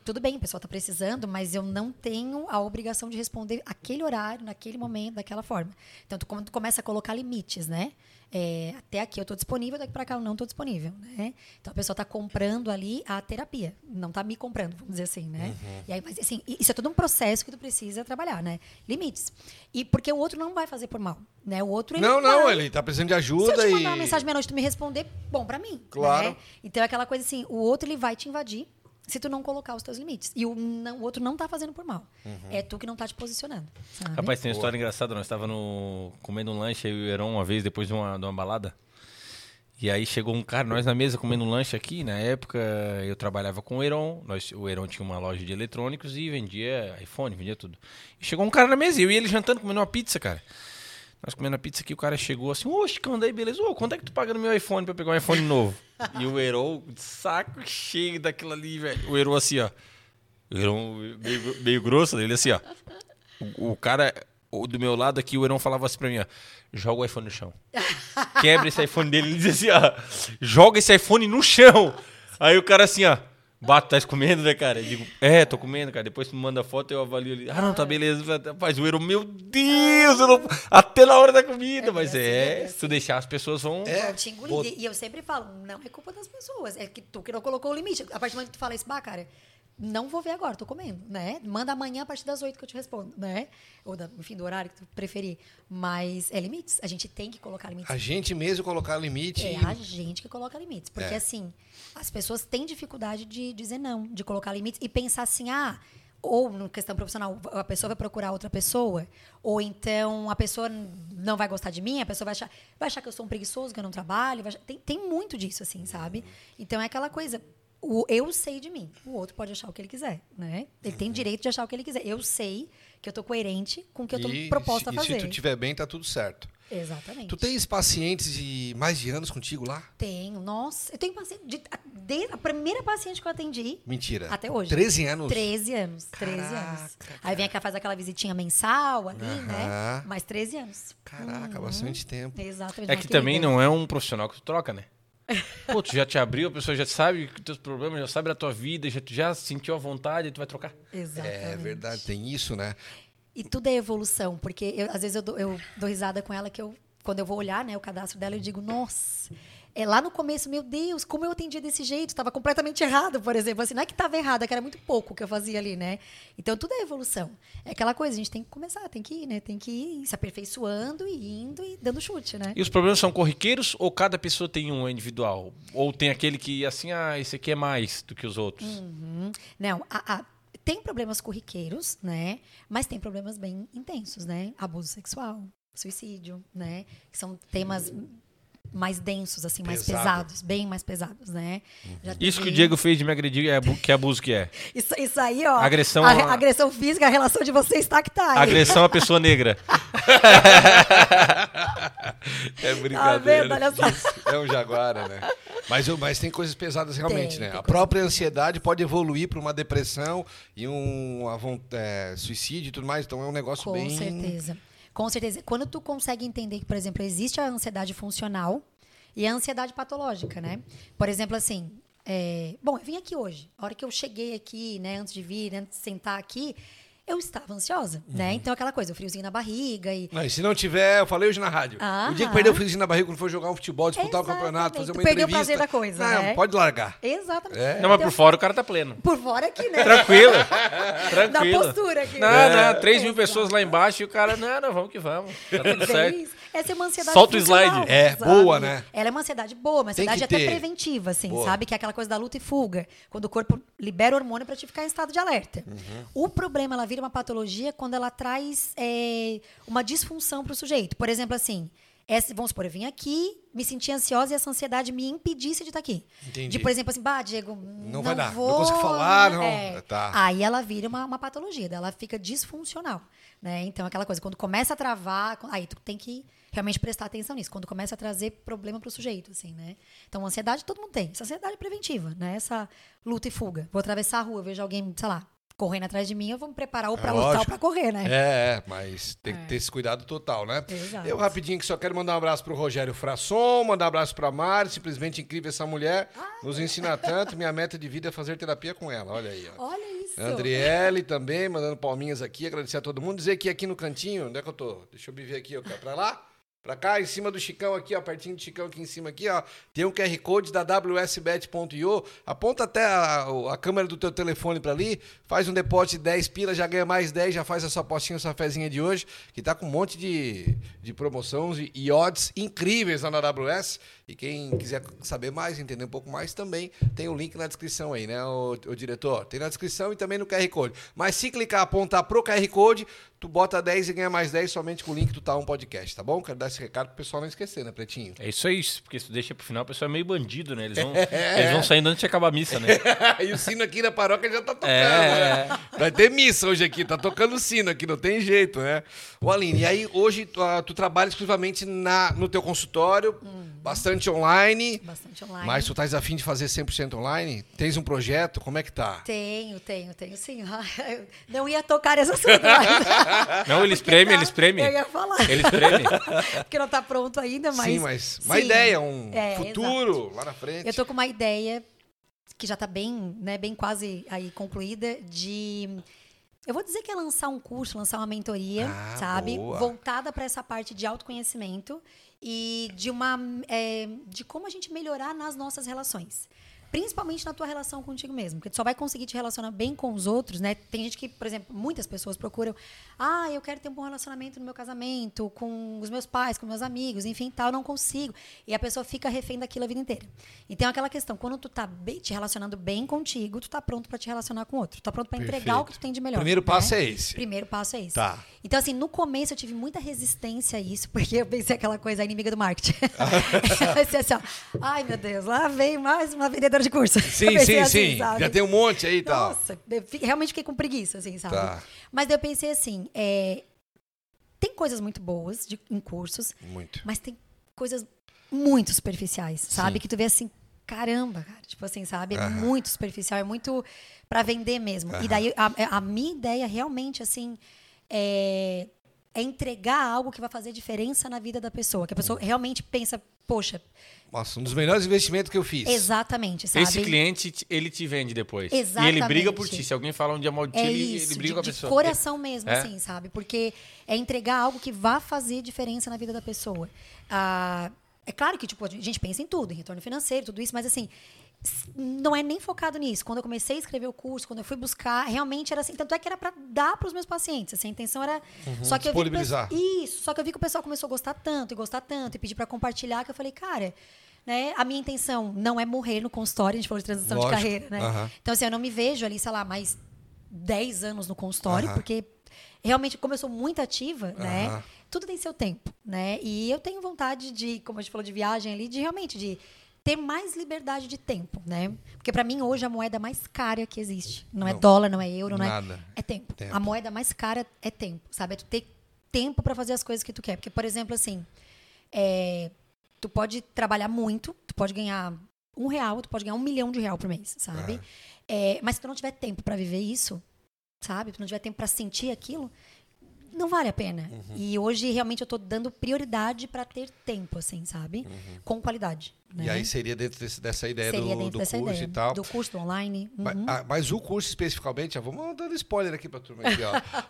Tudo bem, o pessoal está precisando, mas eu não tenho a obrigação de responder aquele horário, naquele momento, daquela forma. Então, tu, tu começa a colocar limites, né? É, até aqui eu estou disponível, daqui para cá eu não estou disponível, né? Então a pessoa está comprando ali a terapia, não está me comprando, vamos dizer assim, né? Uhum. E aí, mas assim, isso é todo um processo que tu precisa trabalhar, né? Limites. E porque o outro não vai fazer por mal, né? O outro ele Não, não, vai- ele tá precisando de se ajuda eu te e. mandar uma mensagem meia-noite e tu me responder, bom pra mim. Claro. né? Então é aquela coisa assim, o outro ele vai te invadir se tu não colocar os teus limites. E o, não- o outro não tá fazendo por mal. Uhum. É tu que não tá te posicionando. sabe? Rapaz, tem uma história engraçada. Nós estávamos no, comendo um lanche aí, o Heron, uma vez, depois de uma, de uma balada. E aí chegou um cara, nós na mesa comendo um lanche aqui. Na época eu trabalhava com o Heron. Nós, o Heron tinha uma loja de eletrônicos e vendia iPhone, vendia tudo. E chegou um cara na mesa, eu e ele jantando, comendo uma pizza, cara. Nós comendo a pizza aqui, o cara chegou assim, oxe, quando aí, beleza? Ô, quanto é que tu paga no meu iPhone pra eu pegar um iPhone novo? e o de saco cheio daquilo ali, velho. O Heron assim, ó. O Heron meio, meio grosso, ele assim, ó. O, o cara o do meu lado aqui, o Heron falava assim pra mim, ó. Joga o iPhone no chão. Quebra esse iPhone dele. Ele dizia assim, ó. Joga esse iPhone no chão. Aí o cara assim, ó. Bato, tá comendo, né, cara? Eu digo, é, tô comendo, cara. Depois tu me manda foto, eu avalio ali. Ah, não, tá beleza. Faz o Heron, meu Deus, eu não... até na hora da comida. Mas é é, assim. se tu deixar, as pessoas vão... É. Vão te engolir. E eu sempre falo, não é culpa das pessoas, é que tu que não colocou o limite. A partir do momento que tu fala isso, bah, cara, não vou ver agora, tô comendo, né? Manda amanhã a partir das oito que eu te respondo, né? Ou, da, enfim, do horário que tu preferir. Mas é limites, a gente tem que colocar limites. A gente mesmo colocar limite. É e- a gente que coloca limites. Porque, É. assim, as pessoas têm dificuldade de dizer não, de colocar limites e pensar assim, ah, ou na questão profissional, a pessoa vai procurar outra pessoa, ou então a pessoa não vai gostar de mim, a pessoa vai achar, vai achar que eu sou um preguiçoso, que eu não trabalho. achar- tem, tem muito disso, assim, sabe? Então é aquela coisa. O, eu sei de mim, o outro pode achar o que ele quiser, né? Ele tem direito de achar o que ele quiser. Eu sei que eu tô coerente com o que eu tô e, proposta a e fazer. se tu tiver bem, tá tudo certo. Exatamente. Tu tens pacientes de mais de anos contigo lá? Tenho, nossa. Eu tenho paciente. De, a- desde a primeira paciente que eu atendi. Mentira. Até hoje. 13 anos? 13 anos. 13 anos. Caraca, Aí vem cá, faz aquela visitinha mensal ali, né? Mais 13 anos. Caraca, bastante tempo. Exatamente. É que também não é um profissional que tu troca, né? Pô, tu já te abriu, a pessoa já sabe os teus problemas, já sabe da tua vida, já, já sentiu a vontade, tu vai trocar. Exatamente. É verdade, tem isso, né? E tudo é evolução, porque eu- às vezes eu dou, eu dou risada com ela que eu, quando eu vou olhar né, o cadastro dela, eu digo, nossa. É lá no começo, meu Deus, como eu atendia desse jeito, estava completamente errado, por exemplo. Assim, não é que estava errado, é que era muito pouco o que eu fazia ali, né? Então tudo é evolução. É aquela coisa, a gente tem que começar, tem que ir, né? Tem que ir se aperfeiçoando e indo e dando chute, né? E os problemas são corriqueiros ou cada pessoa tem um individual? Ou tem aquele que, assim, ah, esse aqui é mais do que os outros? Uhum. Não, a- a- tem problemas corriqueiros, né? Mas tem problemas bem intensos, né? Abuso sexual, suicídio, né? Que são temas mais densos, assim, mais Pesado. pesados, bem mais pesados, né? Já Isso que o Diego fez de me agredir, é, que abuso que é? Isso, isso aí, ó. Agressão a, a- agressão física, a relação de vocês está que tá. aí. Agressão à pessoa negra. É Tá vendo? Olha só. É um jaguara, né? Mas, eu- mas tem coisas pesadas realmente, Tem, né? tem A coisa própria ansiedade pode evoluir para uma depressão e um é, suicídio e tudo mais. Então é um negócio Com bem. certeza. Com certeza. Quando tu consegue entender que, por exemplo, existe a ansiedade funcional e a ansiedade patológica, né? Por exemplo, assim, é, bom, eu vim aqui hoje. A hora que eu cheguei aqui, né, antes de vir, antes de sentar aqui, eu estava ansiosa, Uhum. né? Então, aquela coisa, o friozinho na barriga e e se não tiver, eu falei hoje na rádio. Ah. o dia que perdeu o friozinho na barriga, quando for jogar um futebol, disputar o campeonato, fazer uma perdeu o entrevista. prazer da coisa, Não, né? pode largar. Exatamente. É. Não, mas Então, por fora o cara tá pleno. por fora aqui, né? Tranquilo. Na Tranquilo. postura aqui. Não, né? não, 3 mil Exato. pessoas lá embaixo e o cara, não, não, vamos que vamos. Tá tudo certo. Essa é uma ansiedade Solta o slide. É, sabe? boa, né? Ela é uma ansiedade boa, uma ansiedade até ter. preventiva, assim, Boa. sabe? Que é aquela coisa da luta e fuga. Quando o corpo libera hormônio pra te ficar em estado de alerta. Uhum. O problema, ela vira uma patologia quando ela traz é, uma disfunção pro sujeito. Por exemplo, assim, essa- vamos supor, eu vim aqui, me senti ansiosa e essa ansiedade me impedisse de estar aqui. Entendi. De, por exemplo, assim, bah, Diego, não, vai dar, não vou, consigo falar, não. É. Tá. Aí ela vira uma, uma patologia, ela fica disfuncional, né? Então, aquela coisa, quando começa a travar, aí tu tem que realmente prestar atenção nisso, quando começa a trazer problema pro sujeito, assim, né? Então, ansiedade todo mundo tem, essa ansiedade é preventiva, né? Essa luta e fuga. Vou atravessar a rua, vejo alguém, sei lá, correndo atrás de mim, eu vou me preparar ou pra É lutar ou pra correr, né? É, é, mas tem que ter esse cuidado total, né? Exato. Eu rapidinho que só quero mandar um abraço pro Rogério Frasson, mandar um abraço pra Mari, simplesmente incrível essa mulher, nos ensina tanto, minha meta de vida é fazer terapia com ela, olha aí, ó. Olha isso. Andriele também, mandando palminhas aqui, agradecer a todo mundo. Dizer que aqui no cantinho, onde é que eu tô? Deixa eu me ver aqui, ó, pra lá. Pra cá, em cima do Chicão aqui, ó, pertinho do Chicão aqui em cima aqui, ó, tem um QR Code da WSBet.io. Aponta até a, a câmera do teu telefone pra ali, faz um depósito de 10 pilas, já ganha mais 10, já faz a sua postinha, sua fezinha de hoje, que tá com um monte de, de promoções e odds incríveis lá na AWS. E quem quiser saber mais, entender um pouco mais, também tem o link na descrição aí, né, o, o diretor? Tem na descrição e também no QR Code. Mas se clicar, apontar pro QR Code, tu bota 10 e ganha mais 10 somente com o link do Tá Um Podcast, tá bom? Quero dar esse recado pro pessoal não esquecer, né, Pretinho? É isso aí, porque se tu deixa pro final, o pessoal é meio bandido, né? Eles vão, É. eles vão saindo antes de acabar a missa, né? e o sino aqui na paróquia já tá tocando, É. né? Vai ter missa hoje aqui, tá tocando o sino aqui, não tem jeito, né? Ô Aline, e aí hoje tu, ah, tu trabalha exclusivamente na, no teu consultório, bastante online, Bastante online. mas tu estás afim de fazer 100% online? Tens um projeto? Como é que tá? Tenho, tenho, tenho sim. Não ia tocar nesse assunto. Não, eles premem, eles premem. Eu ia falar. Eles premem. Porque não tá pronto ainda, mas... Sim, mas uma Sim. ideia, um É, futuro lá na frente. Eu tô com uma ideia que já tá bem, né, bem quase aí concluída de eu vou dizer que é lançar um curso, lançar uma mentoria, Ah, sabe, boa. voltada para essa parte de autoconhecimento e de uma é, de como a gente melhorar nas nossas relações. Principalmente na tua relação contigo mesmo, porque tu só vai conseguir te relacionar bem com os outros, né? Tem gente que, por exemplo, muitas pessoas procuram, ah, eu quero ter um bom relacionamento no meu casamento, com os meus pais, com meus amigos, enfim, tal, eu não consigo. E a pessoa fica refém daquilo a vida inteira. Então, aquela questão, quando tu tá bem- te relacionando bem contigo, tu tá pronto para te relacionar com outro. Tu tá pronto para entregar o que tu tem de melhor. Primeiro né? passo é esse. Primeiro passo é esse. Tá. Então, assim, no começo eu tive muita resistência a isso, porque eu pensei aquela coisa, inimiga do marketing. pensei assim, ó, ai meu Deus, lá vem mais uma vendedora de curso. Sim, sim, assim, sim. sabe? Já tem um monte aí e tal. Nossa, realmente fiquei com preguiça, assim, sabe? Tá. Mas eu pensei assim, é, tem coisas muito boas de, em cursos, Muito. mas tem coisas muito superficiais, sabe? Sim. Que tu vê assim, caramba, cara. Tipo assim, sabe? É Aham. muito superficial, é muito pra vender mesmo. Aham. E daí a, a minha ideia realmente, assim, é, é entregar algo que vai fazer diferença na vida da pessoa. Que a pessoa realmente pensa, poxa, Nossa, um dos melhores investimentos que eu fiz. exatamente, sabe? Esse cliente, te- ele te vende depois. E ele Exatamente. briga por ti. Se alguém fala um dia mal de ti, É ele, isso, ele briga de, com a de pessoa. coração mesmo, É? assim, sabe? Porque é entregar algo que vá fazer diferença na vida da pessoa. Ah, é claro que, tipo, a gente pensa em tudo, em retorno financeiro, tudo isso, mas assim, não é nem focado nisso. Quando eu comecei a escrever o curso, quando eu fui buscar, realmente era assim, tanto é que era para dar para os meus pacientes, assim, a intenção era só que eu vi isso, só que eu vi que o pessoal começou a gostar tanto e gostar tanto e pedir para compartilhar que eu falei, cara, né, a minha intenção não é morrer no consultório, a gente falou de transição Lógico, de carreira, né? aham. Então, assim, eu não me vejo ali, sei lá, mais 10 anos no consultório, Aham. porque realmente, como eu sou muito ativa, né? Tudo tem seu tempo, né? E eu tenho vontade de, como a gente falou de viagem ali, de realmente de ter mais liberdade de tempo, né? Porque para mim hoje a moeda mais cara que existe, não, é Não. dólar, não é euro, não é Nada. é tempo. Tempo. A moeda mais cara é tempo, sabe? É tu ter tempo para fazer as coisas que tu quer. Porque, por exemplo, assim, é, tu pode trabalhar muito, tu pode ganhar um real, tu pode ganhar um milhão de real por mês, sabe? É, mas se tu não tiver tempo para viver isso, sabe? Tu não tiver tempo para sentir aquilo, não vale a pena. Uhum. E hoje realmente eu tô dando prioridade para ter tempo, assim, sabe? Com qualidade. Né? E aí seria dentro desse- dessa ideia Seria do, do dessa curso ideia. e tal. Do curso online. Uhum. ah, Mas, o curso especificamente, já vamos dando spoiler aqui pra turma aqui,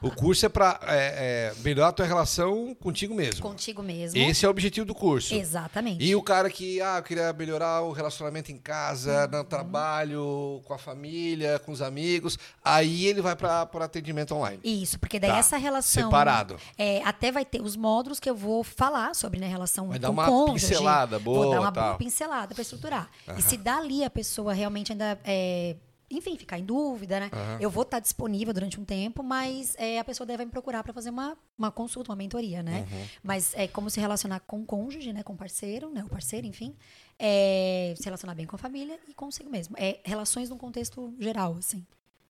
o curso é pra é, é, melhorar a tua relação contigo mesmo. Contigo mesmo. Esse é o objetivo do curso. Exatamente. E o cara que, ah, eu queria melhorar o relacionamento em casa, Uhum. no trabalho, com a família, com os amigos, aí ele vai para atendimento online. Isso, porque daí Tá, essa relação. separado. É, até vai ter os módulos que eu vou falar sobre né, relação Vai com dar uma cônjuge. pincelada boa, Vou dar uma tal. boa pincelada para estruturar. E se dali a pessoa realmente ainda. é, enfim, ficar em dúvida, né? Eu vou estar disponível durante um tempo, mas é, a pessoa deve me procurar para fazer uma, uma consulta, uma mentoria, né? Uhum. Mas é como se relacionar com o cônjuge, né? Com o parceiro, né? O parceiro, enfim. É, se relacionar bem com a família e consigo mesmo. É relações num contexto geral, assim.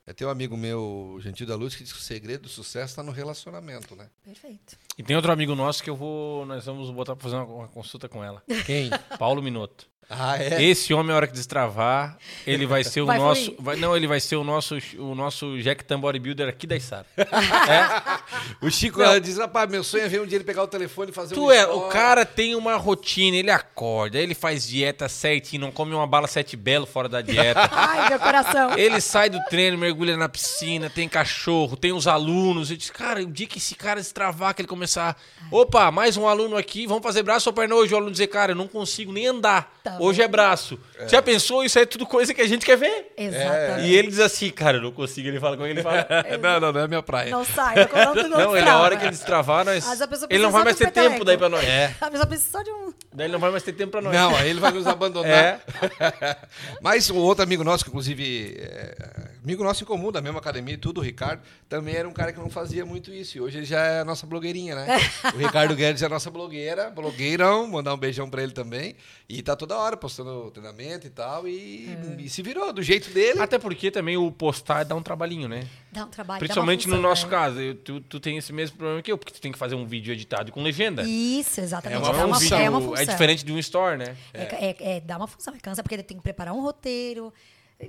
É tem um amigo meu, Gentil da Luz, que diz que o segredo do sucesso está no relacionamento, né? Perfeito. E tem outro amigo nosso que eu vou. Nós vamos botar pra fazer uma, uma consulta com ela. Quem? Paulo Minotto. Ah, é? Esse homem, a hora que destravar, ele vai ser o Vai nosso. Vai, não, ele vai ser o nosso, o nosso Jack Tan Bodybuilder aqui da Isara. O Chico ela diz, rapaz, meu sonho é ver um dia ele pegar o telefone e fazer um Tu é, o cara tem uma rotina, ele acorda, ele faz dieta certinho, não come uma bala sete belo fora da dieta. Ai, meu coração. Ele sai do treino, mergulha na piscina, tem cachorro, tem os alunos. Eu disse, cara, o dia que esse cara destravar, que ele começar. Opa, mais um aluno aqui, vamos fazer braço ou perna hoje? O aluno dizer, cara, eu não consigo nem andar. Tá hoje é braço. Já pensou? Isso é tudo coisa que a gente quer ver. Exatamente. E ele diz assim, cara, eu não consigo. Ele fala com ele, ele fala. não, não, não é minha praia. Não sai, não, não, não, Não, ele, a hora que ele destravar, nós. Ele não vai mais ter tempo daí pra nós. A pessoa precisa só de um. Daí ele não vai mais ter tempo pra nós. Não, aí ele vai nos abandonar. É. Mas o outro amigo nosso, que inclusive é amigo nosso em comum, da mesma academia e tudo, o Ricardo, também era um cara que não fazia muito isso. E hoje ele já é a nossa blogueirinha, né? o Ricardo Guedes é a nossa blogueira, blogueirão, mandar um beijão pra ele também. E tá toda hora postando treinamento e tal. E, É. e se virou do jeito dele. Até porque também o postar dá um trabalhinho, né? Dá um trabalho. Principalmente uma no função, nosso né? caso. Eu- tu, tu tem esse mesmo problema que eu, porque tu tem que fazer um vídeo editado com legenda. Isso, exatamente. É uma dá uma, função. é uma função. É diferente de um store, né? É, é, é, dá uma função, é cansa, porque tem que preparar um roteiro.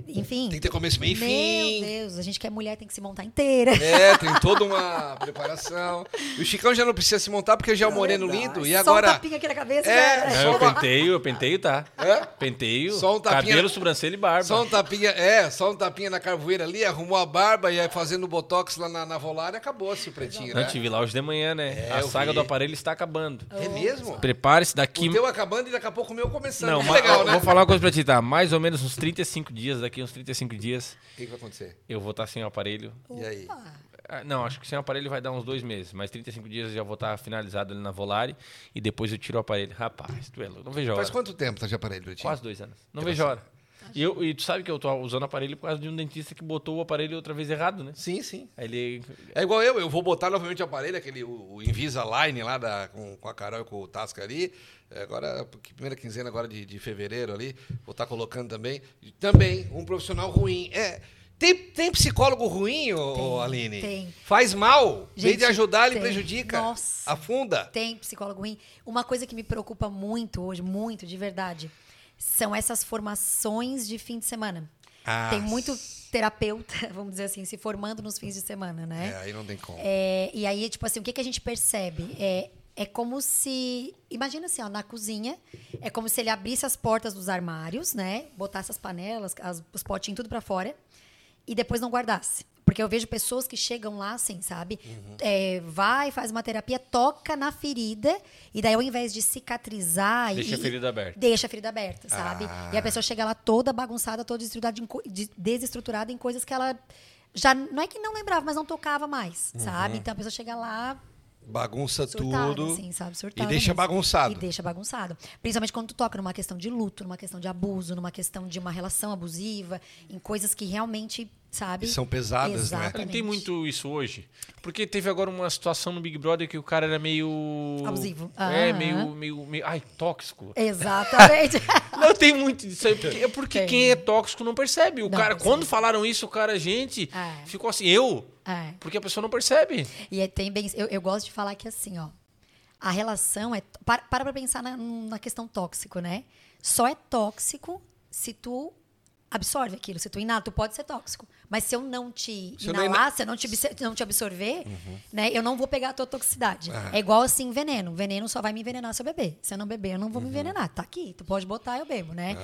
Enfim. Tem que ter começo, meio e Meu fim. Deus, a gente que é mulher tem que se montar inteira. É, tem toda uma preparação. E o Chicão já não precisa se montar porque já é um moreno lindo. E Só um agora. tapinha aqui na cabeça. É, já- Não, eu penteio, eu penteio, tá. Hã? Penteio, Só um tapinha- cabelo, sobrancelha e barba. Só um tapinha, é, só um tapinha na carvoeira ali, arrumou a barba e aí fazendo botox lá na, na Volare, acabou-se o pretinho, Não, né? tive lá hoje de manhã, né? É, a saga vi. do aparelho está acabando. É mesmo? Prepare-se daqui. O teu acabando e daqui a pouco o meu começando. Não, que mas legal, eu né? vou falar uma coisa pra ti, tá? Mais ou menos uns 35 dias, daqui uns 35 dias, O que, que vai acontecer? eu vou estar sem o aparelho. E aí? Ah, Não, acho que sem o aparelho vai dar uns dois meses, mas 35 dias eu já vou estar finalizado ali na Volare e depois eu tiro o aparelho. Rapaz, tu é louco, não vejo a hora. Faz quanto tempo tá de aparelho? Quase dois anos. Não vejo a hora. E, eu, e tu sabe que eu tô usando aparelho por causa de um dentista que botou o aparelho outra vez errado, né? Sim, sim. Aí ele. É igual eu, eu vou botar novamente o aparelho, aquele, o, o Invisalign lá da, com, com a Carol e com o Tasca ali. É, Agora, primeira quinzena agora de, de fevereiro ali, vou estar colocando também. E também, um profissional ruim. É, tem, tem psicólogo ruim, ô, Tem, ô, Aline? tem. Faz mal. Em vez de ajudar, ele tem. prejudica. Nossa. Afunda. Tem psicólogo ruim. Uma coisa que me preocupa muito hoje, muito, de verdade, são essas formações de fim de semana. Ah, Tem muito terapeuta, vamos dizer assim, se formando nos fins de semana, né? É, aí não tem como. É, e aí, tipo assim, o que, que a gente percebe? É, é como se. Imagina assim, ó, na cozinha, é como se ele abrisse as portas dos armários, né? Botasse as panelas, as- os potinhos tudo pra fora e depois não guardasse. Porque eu vejo pessoas que chegam lá assim, sabe? É, vai, faz uma terapia, toca na ferida, e daí ao invés de cicatrizar. Deixa e, a ferida aberta. Deixa a ferida aberta, sabe? Ah. E a pessoa chega lá toda bagunçada, toda desestruturada em, coisas que ela já. Não é que não lembrava, mas não tocava mais, sabe? Então a pessoa chega lá Bagunça surtada, tudo. assim, sabe? E deixa mesmo. bagunçado. E deixa bagunçado. Principalmente quando tu toca numa questão de luto, numa questão de abuso, numa questão de uma relação abusiva, em coisas que realmente sabe? E são pesadas, né? Exatamente. Não tem muito isso hoje. Porque teve agora uma situação no Big Brother que o cara era meio. Abusivo. É, meio, meio, meio. Ai, tóxico. Exatamente. Não tem muito disso aí. Porque, é porque quem é tóxico não percebe. O Não cara, percebe. quando falaram isso, o cara, gente, É. ficou assim, eu? é. Porque a pessoa não percebe. E é- tem bem. Eu, eu gosto de falar que assim, ó. A relação é. Para para pra pensar na, na questão tóxico, né? Só é tóxico se tu absorve aquilo. Se tu inala, tu pode ser tóxico. Mas se eu não te Se não inalar, ina- se eu não te, não te absorver, Uhum. né? Eu não vou pegar a tua toxicidade. Aham. É igual assim, veneno. Veneno só vai me envenenar se eu beber. Se eu não beber, eu não Uhum. vou me envenenar. Tá aqui, tu pode botar, eu bebo, né?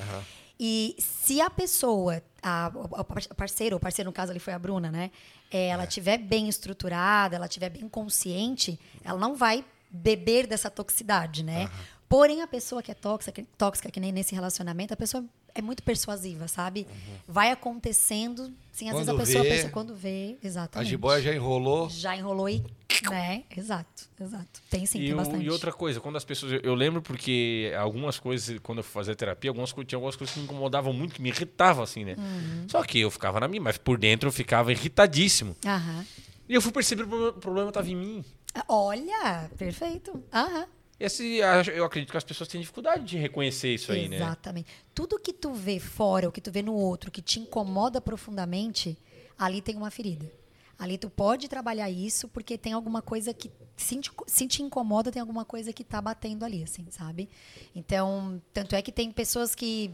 E se a pessoa, a, a par- parceira, ou parceiro no caso ali foi a Bruna, né? É, ela tiver bem estruturada, ela tiver bem consciente, ela não vai beber dessa toxicidade, né? Porém, a pessoa que é tóxica, que- tóxica, que nem nesse relacionamento, a pessoa é muito persuasiva, sabe? Vai acontecendo, sim, às vezes a Quando pessoa vê, pensa quando vê, A exatamente. jiboia já enrolou. Já enrolou e, né? Exato, exato. Tem sim, e, tem o- bastante. e outra coisa, quando as pessoas. Eu, lembro porque algumas coisas, quando eu fazia terapia, algumas, tinha algumas coisas que me incomodavam muito, que me irritavam, assim, né? Uhum. Só que eu ficava na minha, mas por dentro eu ficava irritadíssimo. Aham. E eu fui perceber que o problema- o problema estava em mim. Olha, perfeito. Aham. Esse, eu acredito que as pessoas têm dificuldade de reconhecer isso aí, né? Exatamente. Tudo que tu vê fora, o que tu vê no outro, que te incomoda profundamente, ali tem uma ferida. Ali tu pode trabalhar isso porque tem alguma coisa que se te, se te incomoda, tem alguma coisa que tá batendo ali, assim, sabe? Então, tanto é que tem pessoas que,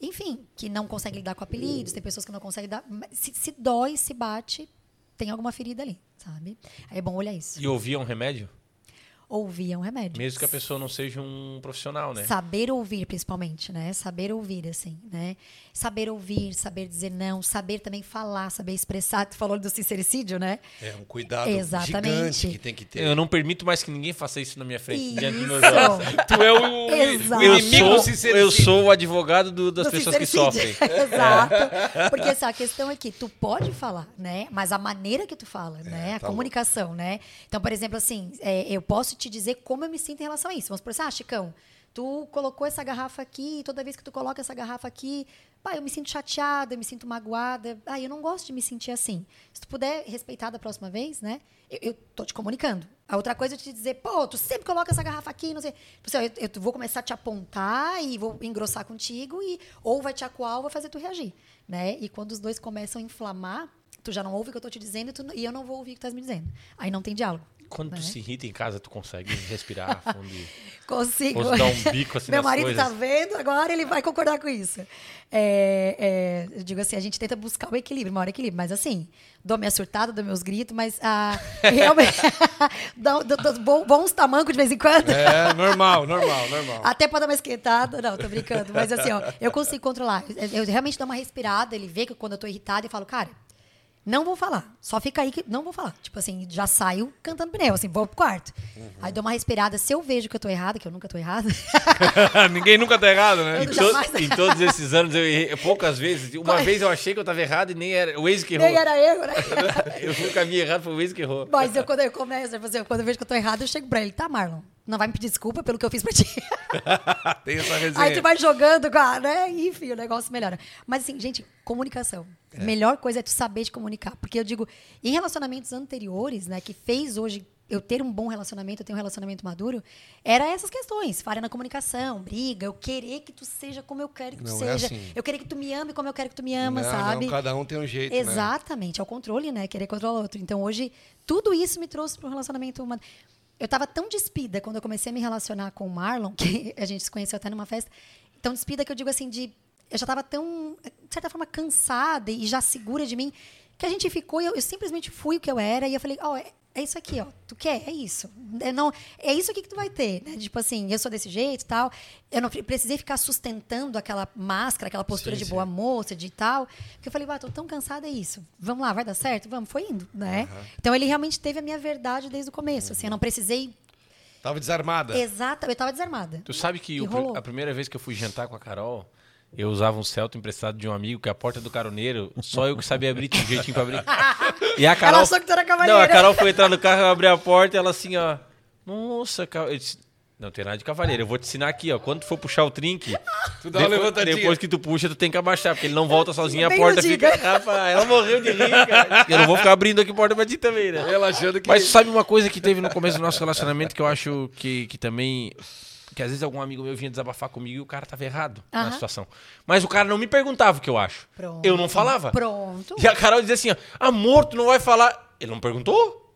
enfim, que não conseguem lidar com apelidos, tem pessoas que não conseguem dar, se, se dói, se bate, tem alguma ferida ali, sabe? Aí é bom olhar isso. E ouvir é um remédio? Ouvir é um remédio. Mesmo que a pessoa não seja um profissional, né? Saber ouvir, principalmente, né? Saber ouvir, assim, né? Saber ouvir, saber dizer não, saber também falar, saber expressar. Tu falou do sincericídio, né? É um cuidado Exatamente. gigante que tem que ter. Eu não permito mais que ninguém faça isso na minha frente, diante dos meus Isso. olhos. Tu é o, Exato. o inimigo inimigo do eu sou o advogado do- das Do pessoas que sofrem. Exato. Porque assim, a questão é que tu pode falar, né? Mas a maneira que tu fala, né? A tá comunicação, né? Então, por exemplo, assim, é, eu posso te dizer como eu me sinto em relação a isso. Vamos por assim, ah, Chicão, tu colocou essa garrafa aqui, e toda vez que tu coloca essa garrafa aqui, pá, eu me sinto chateada, eu me sinto magoada. Ah, eu não gosto de me sentir assim. Se tu puder respeitar da próxima vez, né? Eu, eu tô te comunicando. A outra coisa é te dizer, pô, tu sempre coloca essa garrafa aqui, não sei. Tipo assim, Eu, eu vou começar a te apontar e vou engrossar contigo e ou vai te acuar ou vai fazer tu reagir, né? E quando os dois começam a inflamar, tu já não ouve o que eu tô te dizendo tu- e eu não vou ouvir o que tu estás me dizendo. Aí não tem diálogo. Quando tu né? se irrita em casa, tu consegue respirar fundo e Consigo. posso dar um bico assim Meu marido coisas. tá vendo, agora ele vai concordar com isso. É, é, eu digo assim, a gente tenta buscar o equilíbrio, maior equilíbrio, mas assim, dou minha surtada, dou meus gritos, mas ah, realmente dou, dou- dou bons tamancos de vez em quando. É, normal, normal, normal. Até pra dar uma esquentada. Não, tô brincando. Mas assim, ó, eu consigo controlar. Eu, eu realmente dou uma respirada, ele vê que quando eu tô irritada e falo, cara, não vou falar. Só fica aí que não vou falar. Tipo assim, já saio cantando pneu, assim, vou pro quarto. Aí dou uma respirada. Se eu vejo que eu tô errada, que eu nunca tô errada, Ninguém nunca tá errado, né? Eu Em, to- jamais- em todos esses anos, eu errei poucas vezes. Uma Qual- vez eu achei que eu tava errado e nem era. O ex que errou. nem era eu, né? Eu fui o caminho errado, foi o ex que errou. Mas eu, quando eu começo, tipo assim, quando eu vejo que eu tô errada, eu chego pra ele, tá, Marlon? Não vai me pedir desculpa pelo que eu fiz pra ti. Tem essa resenha. Aí tu vai jogando, com a- né? Enfim, o negócio melhora. Mas assim, gente, comunicação. A melhor coisa é tu saber te comunicar. Porque eu digo, em relacionamentos anteriores, né, que fez hoje eu ter um bom relacionamento, eu ter um relacionamento maduro, era essas questões. Falha na comunicação, briga, eu querer que tu seja como eu quero que tu Não é seja. assim. Eu querer que tu me ame como eu quero que tu me ama, não, sabe? Não, cada um tem um jeito, né? Exatamente, é o controle, né? Querer controlar o outro. Então, hoje, tudo isso me trouxe para um relacionamento humano. Eu estava tão despida quando eu comecei a me relacionar com o Marlon, que a gente se conheceu até numa festa, tão despida que eu digo assim, de. Eu já estava tão, de certa forma, cansada e já segura de mim, que a gente ficou e eu, eu simplesmente fui o que eu era e eu falei, ó, é, é isso aqui, ó. Tu quer? É isso. É, não, é isso aqui que tu vai ter, né? Tipo assim, eu sou desse jeito e tal. Eu não pre- precisei ficar sustentando aquela máscara, aquela postura Sim, de sim. boa moça, de tal. Porque eu falei, ah, tô tão cansada, é isso. Vamos lá, vai dar certo? Vamos, foi indo, né? Então ele realmente teve a minha verdade desde o começo. Assim, eu não precisei. Tava desarmada. Exata, eu tava desarmada. Tu sabe que o a primeira vez que eu fui jantar com a Carol, eu usava um Celto emprestado de um amigo, que a porta do caroneiro, só eu que sabia abrir, tinha um jeitinho pra abrir. E a Carol. achou que tu era Não, cavalheira. a Carol foi entrar no carro, eu abri a porta e ela assim, ó. Nossa, Carol. Eu disse, Não tem nada de cavaleiro. Eu vou te ensinar aqui, ó. Quando tu for puxar o trinque, Tu dá uma depois, levantadinha. depois que tu puxa, tu tem que abaixar, porque ele não volta sozinho, a Bem porta fica. Rapaz, ela morreu de rir, cara. Eu não vou ficar abrindo aqui porta pra ti também, né? Ela achando que. Mas sabe uma coisa que teve no começo do nosso relacionamento que eu acho que, que também. Que às vezes algum amigo meu vinha desabafar comigo e o cara tava errado na situação. Mas o cara não me perguntava o que eu acho. Pronto. Eu não falava. Pronto. E a Carol dizia assim: ó, amor, tu não vai falar. Ele não perguntou?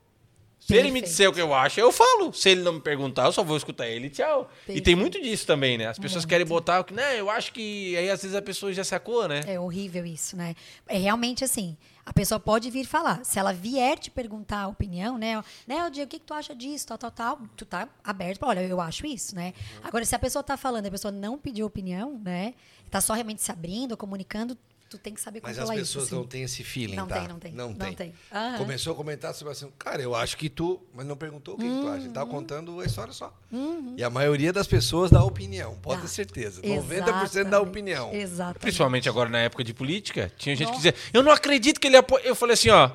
Se ele me Perfeito. disser o que eu acho, eu falo. Se ele não me perguntar, eu só vou escutar ele e tchau. E Perfeito. tem muito disso também, né? As pessoas querem botar o que. Né, eu acho que. Aí às vezes a pessoa já sacou, né? É horrível isso, né? É realmente assim. A pessoa pode vir falar. Se ela vier te perguntar a opinião, né? Né, o Diego, o que, que tu acha disso, tal, tal, tal. Tu tá aberto pra, olha, eu acho isso, né? Uhum. Agora, se a pessoa tá falando, e a pessoa não pediu opinião, né? Tá só realmente se abrindo, comunicando, tu tem que saber Mas controlar as pessoas isso. não assim. têm esse feeling, Não tá? tem, não tem, Não não tem. tem. Aham. Começou a comentar sobre assim, cara, eu acho que tu, mas não perguntou o que, que tu acha. Ele tava contando a história só. E a maioria das pessoas dá opinião, pode Dá. ter certeza. 90% Uhum. Exatamente. dá opinião. Exatamente. Principalmente agora na época de política. Tinha gente que dizia: Eu não acredito que ele apoia. Eu falei assim: ó.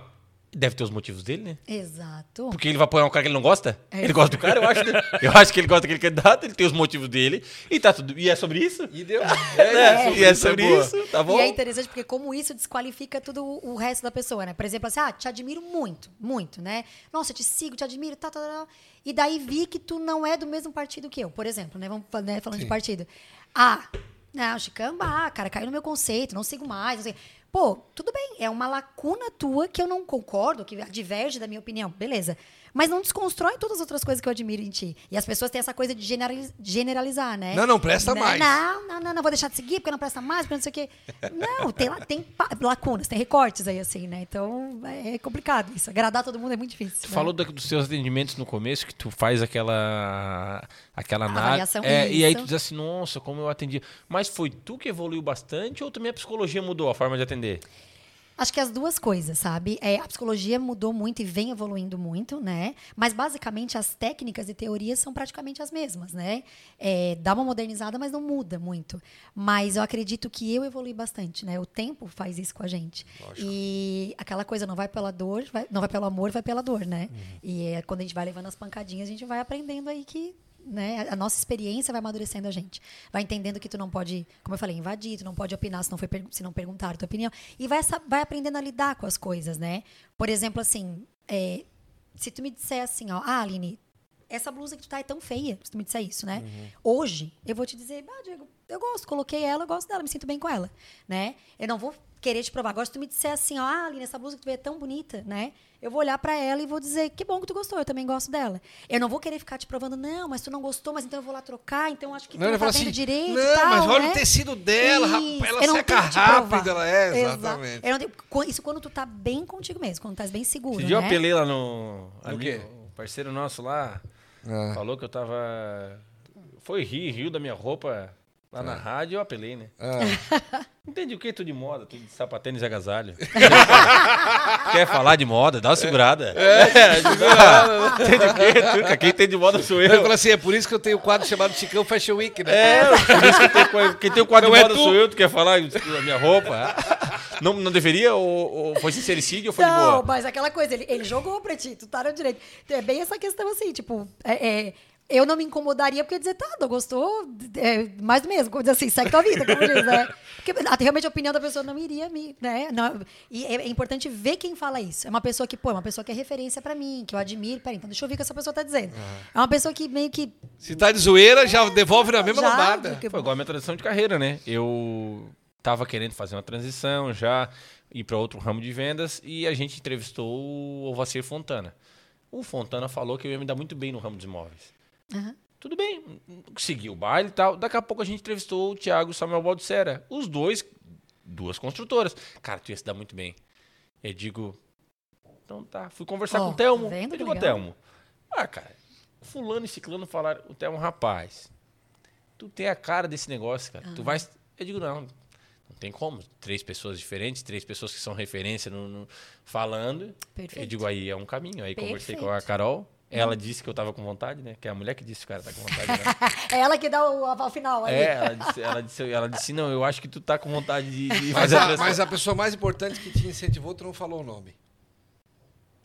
Deve ter os motivos dele, né? Exato. Porque ele vai apoiar um cara que ele não gosta? É. Ele gosta do cara, eu acho. né? Eu acho que ele gosta daquele candidato, ele tem os motivos dele. E tá tudo. E é sobre isso? E deu. É, e é isso, sobre boa. isso, tá bom? E é interessante porque como isso desqualifica todo o resto da pessoa, né? Por exemplo, assim, ah, te admiro muito, muito, né? Nossa, eu te sigo, te admiro, tal, tal, tal. E daí vi que tu não é do mesmo partido que eu, por exemplo, né? Vamos né, falando Sim. de partido. Ah, não, Chicamba, ah, cara, caiu no meu conceito, não sigo mais, não sei. Pô, tudo bem, é uma lacuna tua que eu não concordo, que diverge da minha opinião, beleza. Mas não desconstrói todas as outras coisas que eu admiro em ti. E as pessoas têm essa coisa de generaliz- generalizar, né? Não, não presta Né? mais. Não, não, não, não vou deixar de seguir porque não presta mais, porque não sei o quê. Não, tem, tem lacunas, tem recortes aí, assim, né? Então é complicado isso. Agradar todo mundo é muito difícil. Tu né? falou da- dos seus atendimentos no começo, que tu faz aquela aquela análise. É, e aí tu diz assim, nossa, como eu atendi. Mas foi tu que evoluiu bastante ou também a psicologia mudou a forma de atender? Acho que as duas coisas, sabe? É, a psicologia mudou muito e vem evoluindo muito, né? Mas basicamente as técnicas e teorias são praticamente as mesmas, né? É, dá uma modernizada, mas não muda muito. Mas eu acredito que eu evolui bastante, né? O tempo faz isso com a gente. E aquela coisa não vai pela dor, vai- não vai pelo amor, vai pela dor, né? E é, quando a gente vai levando as pancadinhas, a gente vai aprendendo aí que né? A nossa experiência vai amadurecendo a gente. Vai entendendo que tu não pode, como eu falei, invadir, tu não pode opinar se não, foi, se não perguntar a tua opinião. E vai, vai aprendendo a lidar com as coisas, né? Por exemplo, assim, é, se tu me disser assim, ó, ah, Aline, essa blusa que tu tá é tão feia, se tu me disser isso, né? Hoje, eu vou te dizer, ah, Diego, eu gosto, coloquei ela, eu gosto dela, me sinto bem com ela, né? Eu não vou querer te provar. Agora, se tu me disser assim, ó, ah, Aline, essa blusa que tu vê é tão bonita, né? Eu vou olhar pra ela e vou dizer, que bom que tu gostou, eu também gosto dela. Eu não vou querer ficar te provando, não, mas tu não gostou, mas então eu vou lá trocar, então acho que tu Não, não, ele tá assim, direito não, e tal, mas olha né? o tecido dela, rapaz, Isso, ela não seca rápido, ela é, exatamente. Não tenho- isso quando tu tá bem contigo mesmo, quando tu tá bem seguro, Esse dia eu né? apelei lá no. Amigo, quê? O parceiro nosso lá Ah. falou que eu tava. Foi rir, riu da minha roupa lá na rádio eu apelei, né? Ah. Entende o que? Tu de moda, tu de sapatênis e agasalho. Quer falar de moda? Dá uma segurada. É, Entende o quê? Tu, quem tem de moda sou Ele eu. falou assim, é por isso que eu tenho o quadro chamado Chicão Fashion Week, né? É, por isso que tem, co- quem tem o quadro Não de é moda tu? sou eu, tu quer falar da minha roupa? Não, não deveria? Ou, ou foi sincericídio ou foi de Não, boa? mas aquela coisa, ele, ele jogou pra ti, tu tá no direito. É bem essa questão assim, tipo, é, é, eu não me incomodaria porque eu ia dizer, tá, não gostou, é, mais do mesmo, diz assim, segue tua vida, como diz, né? Porque até realmente a opinião da pessoa não iria me, né? Não, e é, é importante ver quem fala isso. É uma pessoa que, pô, é uma pessoa que é referência pra mim, que eu admiro. Peraí, então deixa eu ver o que essa pessoa tá dizendo. É uma pessoa que meio que. Se tá de zoeira, já devolve na mesma já, lambada. porque- Foi igual a minha transição de carreira, né? Eu tava querendo fazer uma transição já, ir para outro ramo de vendas e a gente entrevistou o Ovacir Fontana. O Fontana falou que eu ia me dar muito bem no ramo dos imóveis. Aham. Tudo bem, segui o baile e tal. Daqui a pouco a gente entrevistou o Thiago e o Samuel Baldissera. Os dois, duas construtoras. Cara, tu ia se dar muito bem. Eu digo, então tá. Fui conversar Ó, com o Telmo. tá vendo eu digo, legal? Telmo, ah, cara, fulano e ciclano falaram, o Telmo, rapaz, tu tem a cara desse negócio, cara. Tu vai... Eu digo, não, não tem como. Três pessoas diferentes, três pessoas que são referência no, no- falando. Perfeito. Eu digo, aí é um caminho. Aí conversei com a Perfeito. Carol. Ela disse que eu tava com vontade, né? Que é a mulher que disse que o cara tá com vontade, né? É ela que dá o aval final aí. É, ela disse, ela disse, ela disse, não, eu acho que tu tá com vontade de, de Mas a a, mas a pessoa mais importante que te incentivou, tu não falou o nome.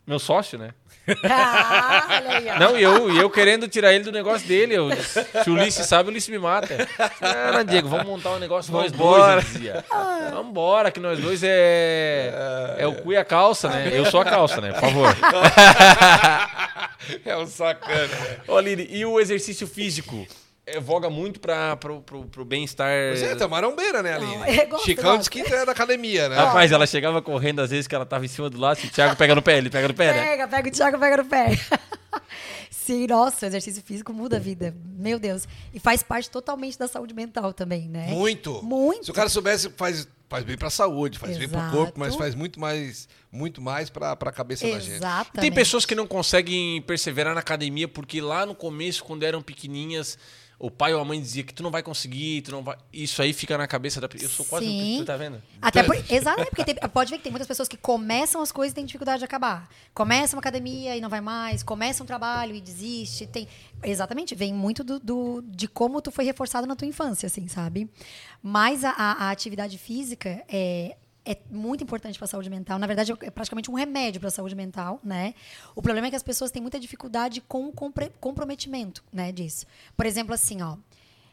Meu sócio, né? Ah, olha aí, ó. Não, e eu, e eu querendo tirar ele do negócio dele. Eu, se o Ulisses sabe, o Ulisses me mata. Ah, não, Diego, vamos montar um negócio nós Vambora. dois, dizia. Vambora, que nós dois é. É o cu e a calça, né? Eu sou a calça, né? Por favor. É um sacana. Ô, Lili, e o exercício físico? É, voga muito pra, pro, pro, pro bem-estar. Você é, tá marombeira, né, Aline? Não, eu gosto, Chicão disse que é da academia, né? Rapaz, ela chegava correndo às vezes que ela tava em cima do laço e o Thiago pega no pé, ele pega no pé, né? Pega, pega o Thiago, pega no pé. Sim, nossa, o exercício físico muda a vida. Meu Deus. E faz parte totalmente da saúde mental também, né? Muito. Muito. Se o cara soubesse, faz, faz bem pra saúde, faz bem pro Exato. corpo, mas faz muito mais, muito mais pra, pra cabeça da gente. Exatamente. Tem pessoas que não conseguem perseverar na academia porque lá no começo, quando eram pequenininhas, o pai ou a mãe dizia que tu não vai conseguir, tu não vai. Isso aí fica na cabeça da Eu sou quase Sim. um tu tá vendo? Até por, exatamente, porque tem- pode ver que tem muitas pessoas que começam as coisas e têm dificuldade de acabar. Começa uma academia e não vai mais, começa um trabalho e desiste. Tem, exatamente, vem muito do, do- de como tu foi reforçado na tua infância, assim, sabe? Mas a, a- a atividade física é, é muito importante para a saúde mental. Na verdade, é praticamente um remédio para a saúde mental, né? O problema é que as pessoas têm muita dificuldade com o comprometimento, né, disso. Por exemplo, assim, ó,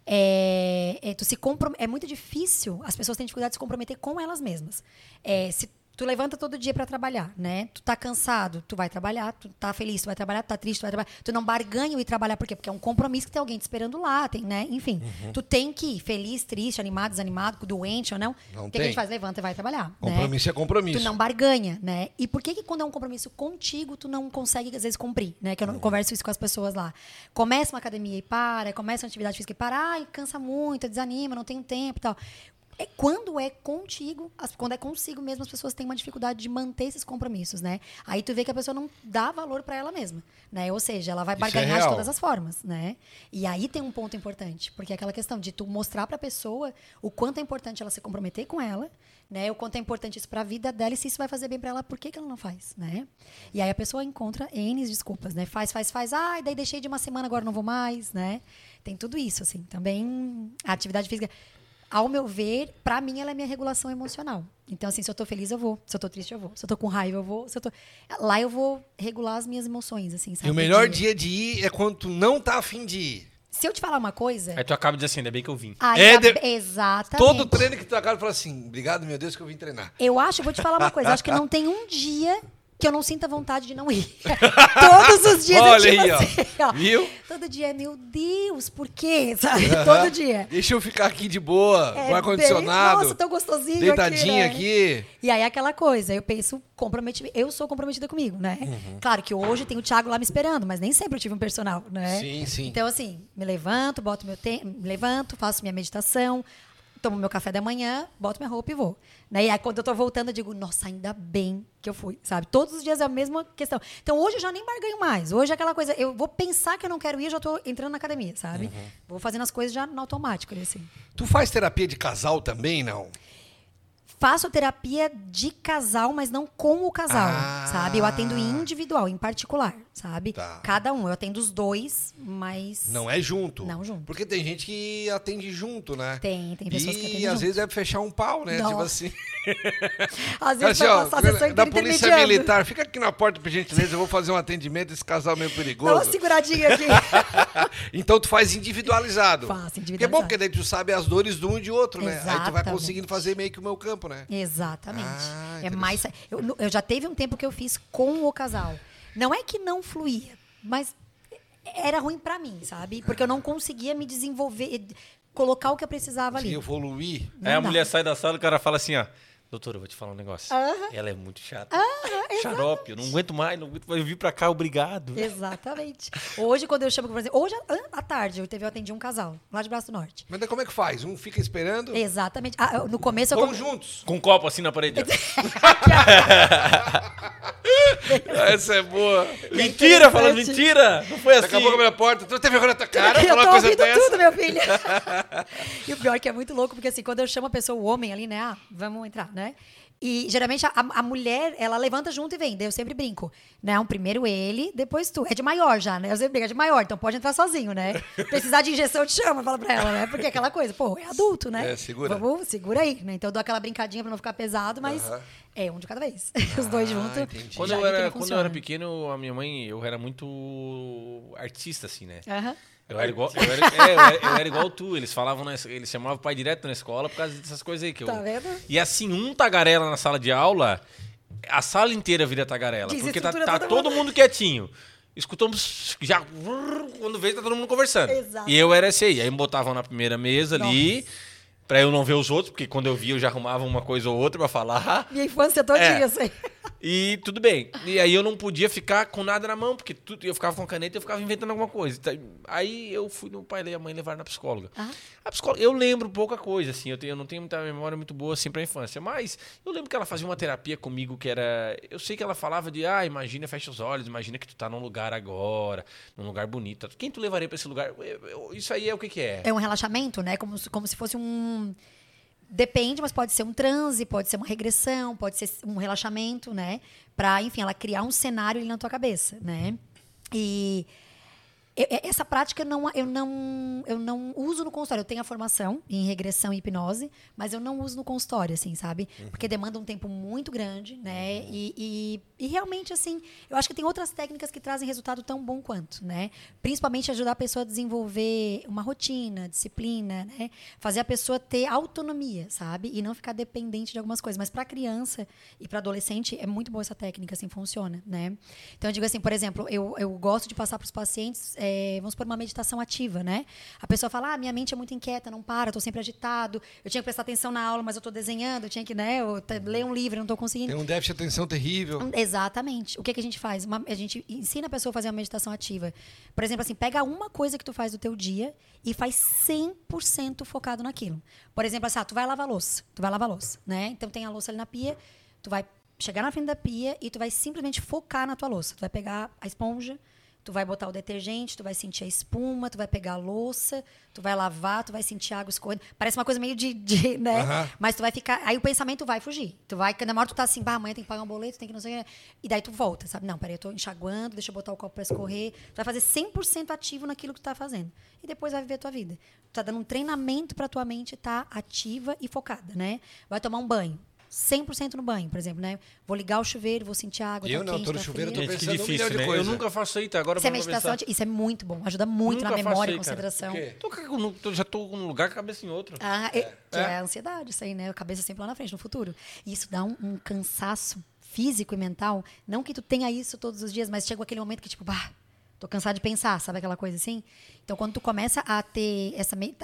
é, é, tu se comprom- é muito difícil, as pessoas têm dificuldade de se comprometer com elas mesmas. É, se tu levanta todo dia para trabalhar, né? Tu tá cansado, tu vai trabalhar, tu tá feliz, tu vai trabalhar, tu tá triste, tu vai trabalhar. Tu não barganha o ir trabalhar, por quê? Porque é um compromisso que tem alguém te esperando lá, tem, né? Enfim, tu tem que ir feliz, triste, animado, desanimado, doente ou não. Não o que, que a tem. gente faz? Levanta e vai trabalhar. né? Compromisso é compromisso. Tu não barganha, né? E por que que quando é um compromisso contigo, tu não consegue, às vezes, cumprir, né? Que eu não converso isso com as pessoas lá. Começa uma academia e para, começa uma atividade física e para, ai, cansa muito, desanima, não tenho tempo e tal. É, quando é contigo, quando é consigo mesmo, as pessoas têm uma dificuldade de manter esses compromissos, né? Aí tu vê que a pessoa não dá valor para ela mesma, né? Ou seja, ela vai Isso é barganhar de todas as formas, né? E aí tem um ponto importante, porque é aquela questão de tu mostrar para a pessoa o quanto é importante ela se comprometer com ela, né? O quanto é importante isso para a vida dela e se isso vai fazer bem para ela, por que, que ela não faz, né? E aí a pessoa encontra N desculpas, né? Faz, faz, faz. Ai, daí deixei de uma semana, agora não vou mais, né? Tem tudo isso, assim. Também a atividade física, ao meu ver, para mim ela é minha regulação emocional. Então, assim, se eu tô feliz, eu vou. Se eu tô triste, eu vou. Se eu tô com raiva, eu vou. Se eu tô... Lá eu vou regular as minhas emoções, assim, sabe? E o melhor dia de ir é quando tu não tá afim de ir. Se eu te falar uma coisa... Aí tu acaba de dizer assim, ainda bem que eu vim. Aí É de- Exatamente. Todo treino que tu acaba fala assim, obrigado, meu Deus, que eu vim treinar. Eu acho, eu vou te falar uma coisa, eu acho que não tem um dia que eu não sinta vontade de não ir. Todos os dias Olha eu tipo aí, ó. assim, ó. Viu? Todo dia, é, meu Deus, por quê? Sabe? Todo dia. Deixa eu ficar aqui de boa, É com ar-condicionado, bem- Nossa, tão gostosinho deitadinha aqui, né? aqui. E aí aquela coisa, eu penso comprometimento. Eu sou comprometida comigo, né? Uhum. Claro que hoje tem o Thiago lá me esperando, mas nem sempre eu tive um personal, né? Sim, sim. Então, assim, me levanto, boto meu tempo, me levanto, faço minha meditação, tomo meu café da manhã, boto minha roupa e vou. Né? E aí, quando eu tô voltando, eu digo, nossa, ainda bem que eu fui, sabe? Todos os dias é a mesma questão. Então, hoje eu já nem barganho mais. Hoje é aquela coisa, eu vou pensar que eu não quero ir, eu já tô entrando na academia, sabe? Uhum. Vou fazendo as coisas já no automático, assim. Tu faz terapia de casal também, não? Faço terapia de casal, mas não com o casal, Ah. sabe? Eu atendo individual, em particular, sabe? Tá. Cada um. Eu atendo os dois, mas. Não é junto. Não junto. Porque tem gente que atende junto, né? Tem, tem pessoas e que atendem às junto. vezes deve fechar um pau, né? Tipo assim. Às vezes assim, vai ó, passar a sessão da polícia militar, fica aqui na porta, por gentileza, eu vou fazer um atendimento, esse casal meio Dá uma perigoso. seguradinha aqui. Então tu faz individualizado. Faço Que é bom, individualizado. porque daí tu sabe as dores de um e de outro, né? Aí tu vai Exatamente. conseguindo fazer meio que o meu campo, né? Exatamente. Ah, é mais. Eu, eu já teve um tempo que eu fiz com o casal. Não é que não fluía, mas era ruim pra mim, sabe? Porque eu não conseguia me desenvolver, colocar o que eu precisava Se ali. evoluir. Não Aí a dá. mulher sai da sala e o cara fala assim, ó. Doutora, eu vou te falar um negócio. Ela é muito chata. Xarope, eu não aguento mais, não aguento mais. Eu vim pra cá, obrigado. Exatamente. Hoje, quando eu chamo, por exemplo, hoje à- à tarde, eu teve eu atendi um casal, lá de Braço do Norte. Mas como é que faz? Um fica esperando? Exatamente. Ah, eu- no começo eu Vão come- juntos. Com um copo assim na parede. Essa é boa. mentira, falando mentira. Não foi assim. Daqui a pouco abre a porta. Tu teve vergonha na tua cara? eu Falar tô uma coisa ouvindo dessa? tudo, meu filho. e o pior é que é muito louco, porque assim, quando eu chamo a pessoa, o homem ali, né? Ah, vamos entrar, né? E geralmente a, a mulher, ela levanta junto e vem. Daí eu sempre brinco. Não, primeiro ele, depois tu. É de maior já, né? Eu sempre brinco, é de maior, então pode entrar sozinho, né? Precisar de injeção, eu te chamo, fala pra ela, né? Porque é aquela coisa, pô, é adulto, né? É, segura. Vamos, segura aí, né? Então eu dou aquela brincadinha pra não ficar pesado, mas Aham. é um de cada vez. Os dois Ah, juntos. Quando eu, era, quando eu era pequeno, a minha mãe, eu era muito artista, assim, né? Aham. Eu era, igual, eu, era, é, eu, era, eu era igual tu. Eles falavam, na, eles chamavam o pai direto na escola por causa dessas coisas aí. Que eu, Tá vendo? E assim, um tagarela na sala de aula, a sala inteira vira tagarela. Porque tá, tá todo mundo quietinho. Escutamos já. Quando veio, tá todo mundo conversando. Exato. E eu era esse aí. Aí me botavam na primeira mesa ali, pra eu não ver os outros, porque quando eu via eu já arrumava uma coisa ou outra pra falar. Minha infância todinha, É. assim. E tudo bem. E aí eu não podia ficar com nada na mão, porque tudo, eu ficava com a caneta e eu ficava inventando alguma coisa. Então, Aí eu fui no pai e a mãe levar na psicóloga. Ah. A psicóloga, eu lembro pouca coisa, assim, eu, tenho, eu não tenho muita memória muito boa assim pra infância, mas eu lembro que ela fazia uma terapia comigo que era. Eu sei que ela falava de, ah, imagina, fecha os olhos, imagina que tu tá num lugar agora, num lugar bonito. Quem tu levaria pra esse lugar? Eu- eu- Isso aí é o que, que é? É um relaxamento, né? Como, como se fosse um. Depende, mas pode ser um transe, pode ser uma regressão, pode ser um relaxamento, né? Pra, enfim, ela criar um cenário ali na tua cabeça, né? E eu- eu- essa prática não, eu, não, eu não uso no consultório. Eu tenho a formação em regressão e hipnose, mas eu não uso no consultório, assim, sabe? Porque demanda um tempo muito grande, né? E, e, e realmente, assim, eu acho que tem outras técnicas que trazem resultado tão bom quanto, né? Principalmente ajudar a pessoa a desenvolver uma rotina, disciplina, né? Fazer a pessoa ter autonomia, sabe? E não ficar dependente de algumas coisas. Mas para criança e para adolescente é muito boa essa técnica, assim, funciona, né? Então eu digo assim, por exemplo, eu, eu gosto de passar para os pacientes, é, vamos por uma meditação ativa, né? A pessoa fala, ah, minha mente é muito inquieta, não para, estou sempre agitado, eu tinha que prestar atenção na aula, mas eu estou desenhando, eu tinha que, né, eu te- ler um livro, não estou conseguindo. Tem um déficit de atenção terrível. Exatamente. O que, que a gente faz? Uma- a gente ensina a pessoa a fazer uma meditação ativa. Por exemplo, assim, pega uma coisa que tu faz do teu dia e faz 100% focado naquilo. Por exemplo, assim, ah, tu vai lavar louça. Tu vai lavar louça, né? Então tem a louça ali na pia, tu vai chegar na frente da pia e tu vai simplesmente focar na tua louça. Tu vai pegar a esponja, tu vai botar o detergente, tu vai sentir a espuma, tu vai pegar a louça, tu vai lavar, tu vai sentir a água escorrendo. Parece uma coisa meio de, de né? Aham. Mas tu vai ficar. Aí o pensamento vai fugir. Tu vai, na hora tu tá assim, bah, amanhã tem que pagar um boleto, tem que não sei o que. E daí tu volta, sabe? Não, peraí, eu tô enxaguando, deixa eu botar o copo pra escorrer. Tu vai fazer 100% ativo naquilo que tu tá fazendo. E depois vai viver a tua vida. Tu tá dando um treinamento pra tua mente estar ativa e focada, né? Vai tomar um banho. 100% no banho, por exemplo, né? Vou ligar o chuveiro, vou sentir a água, Eu tá não, quente, tô no tá chuveiro, fria. eu tô pensando um milhão difícil, de né? coisa. Eu nunca faço isso, tá? Agora Isso é meditação, conversar. isso é muito bom. Ajuda muito Nunca na memória, cara. concentração. Tô, já tô num lugar, cabeça em outro. Ah, é, que é É. a ansiedade, isso aí, né? A cabeça sempre lá na frente, no futuro. E isso dá um, um cansaço físico e mental. Não que tu tenha isso todos os dias, mas chega aquele momento que, tipo, bah, tô cansado de pensar, sabe aquela coisa assim? Então, quando tu começa a ter essa. me-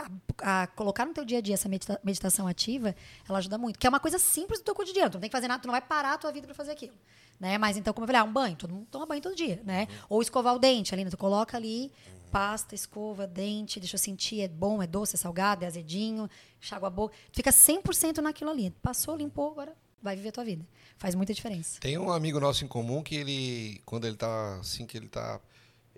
A, a colocar no teu dia a dia essa medita- meditação ativa, ela ajuda muito. Que é uma coisa simples do teu cotidiano. Tu não tem que fazer nada, tu não vai parar a tua vida pra fazer aquilo. Né? Mas então, como eu falei, ah, um banho, todo mundo toma banho todo dia, né? Ou escovar o dente ali, né? Tu coloca ali, pasta, escova, dente, deixa eu sentir, é bom, é doce, é salgado, é azedinho, enxágua a boca. Tu fica 100% naquilo ali. Passou, limpou, agora vai viver a tua vida. Faz muita diferença. Tem um amigo nosso em comum que ele, quando ele tá assim, que ele tá.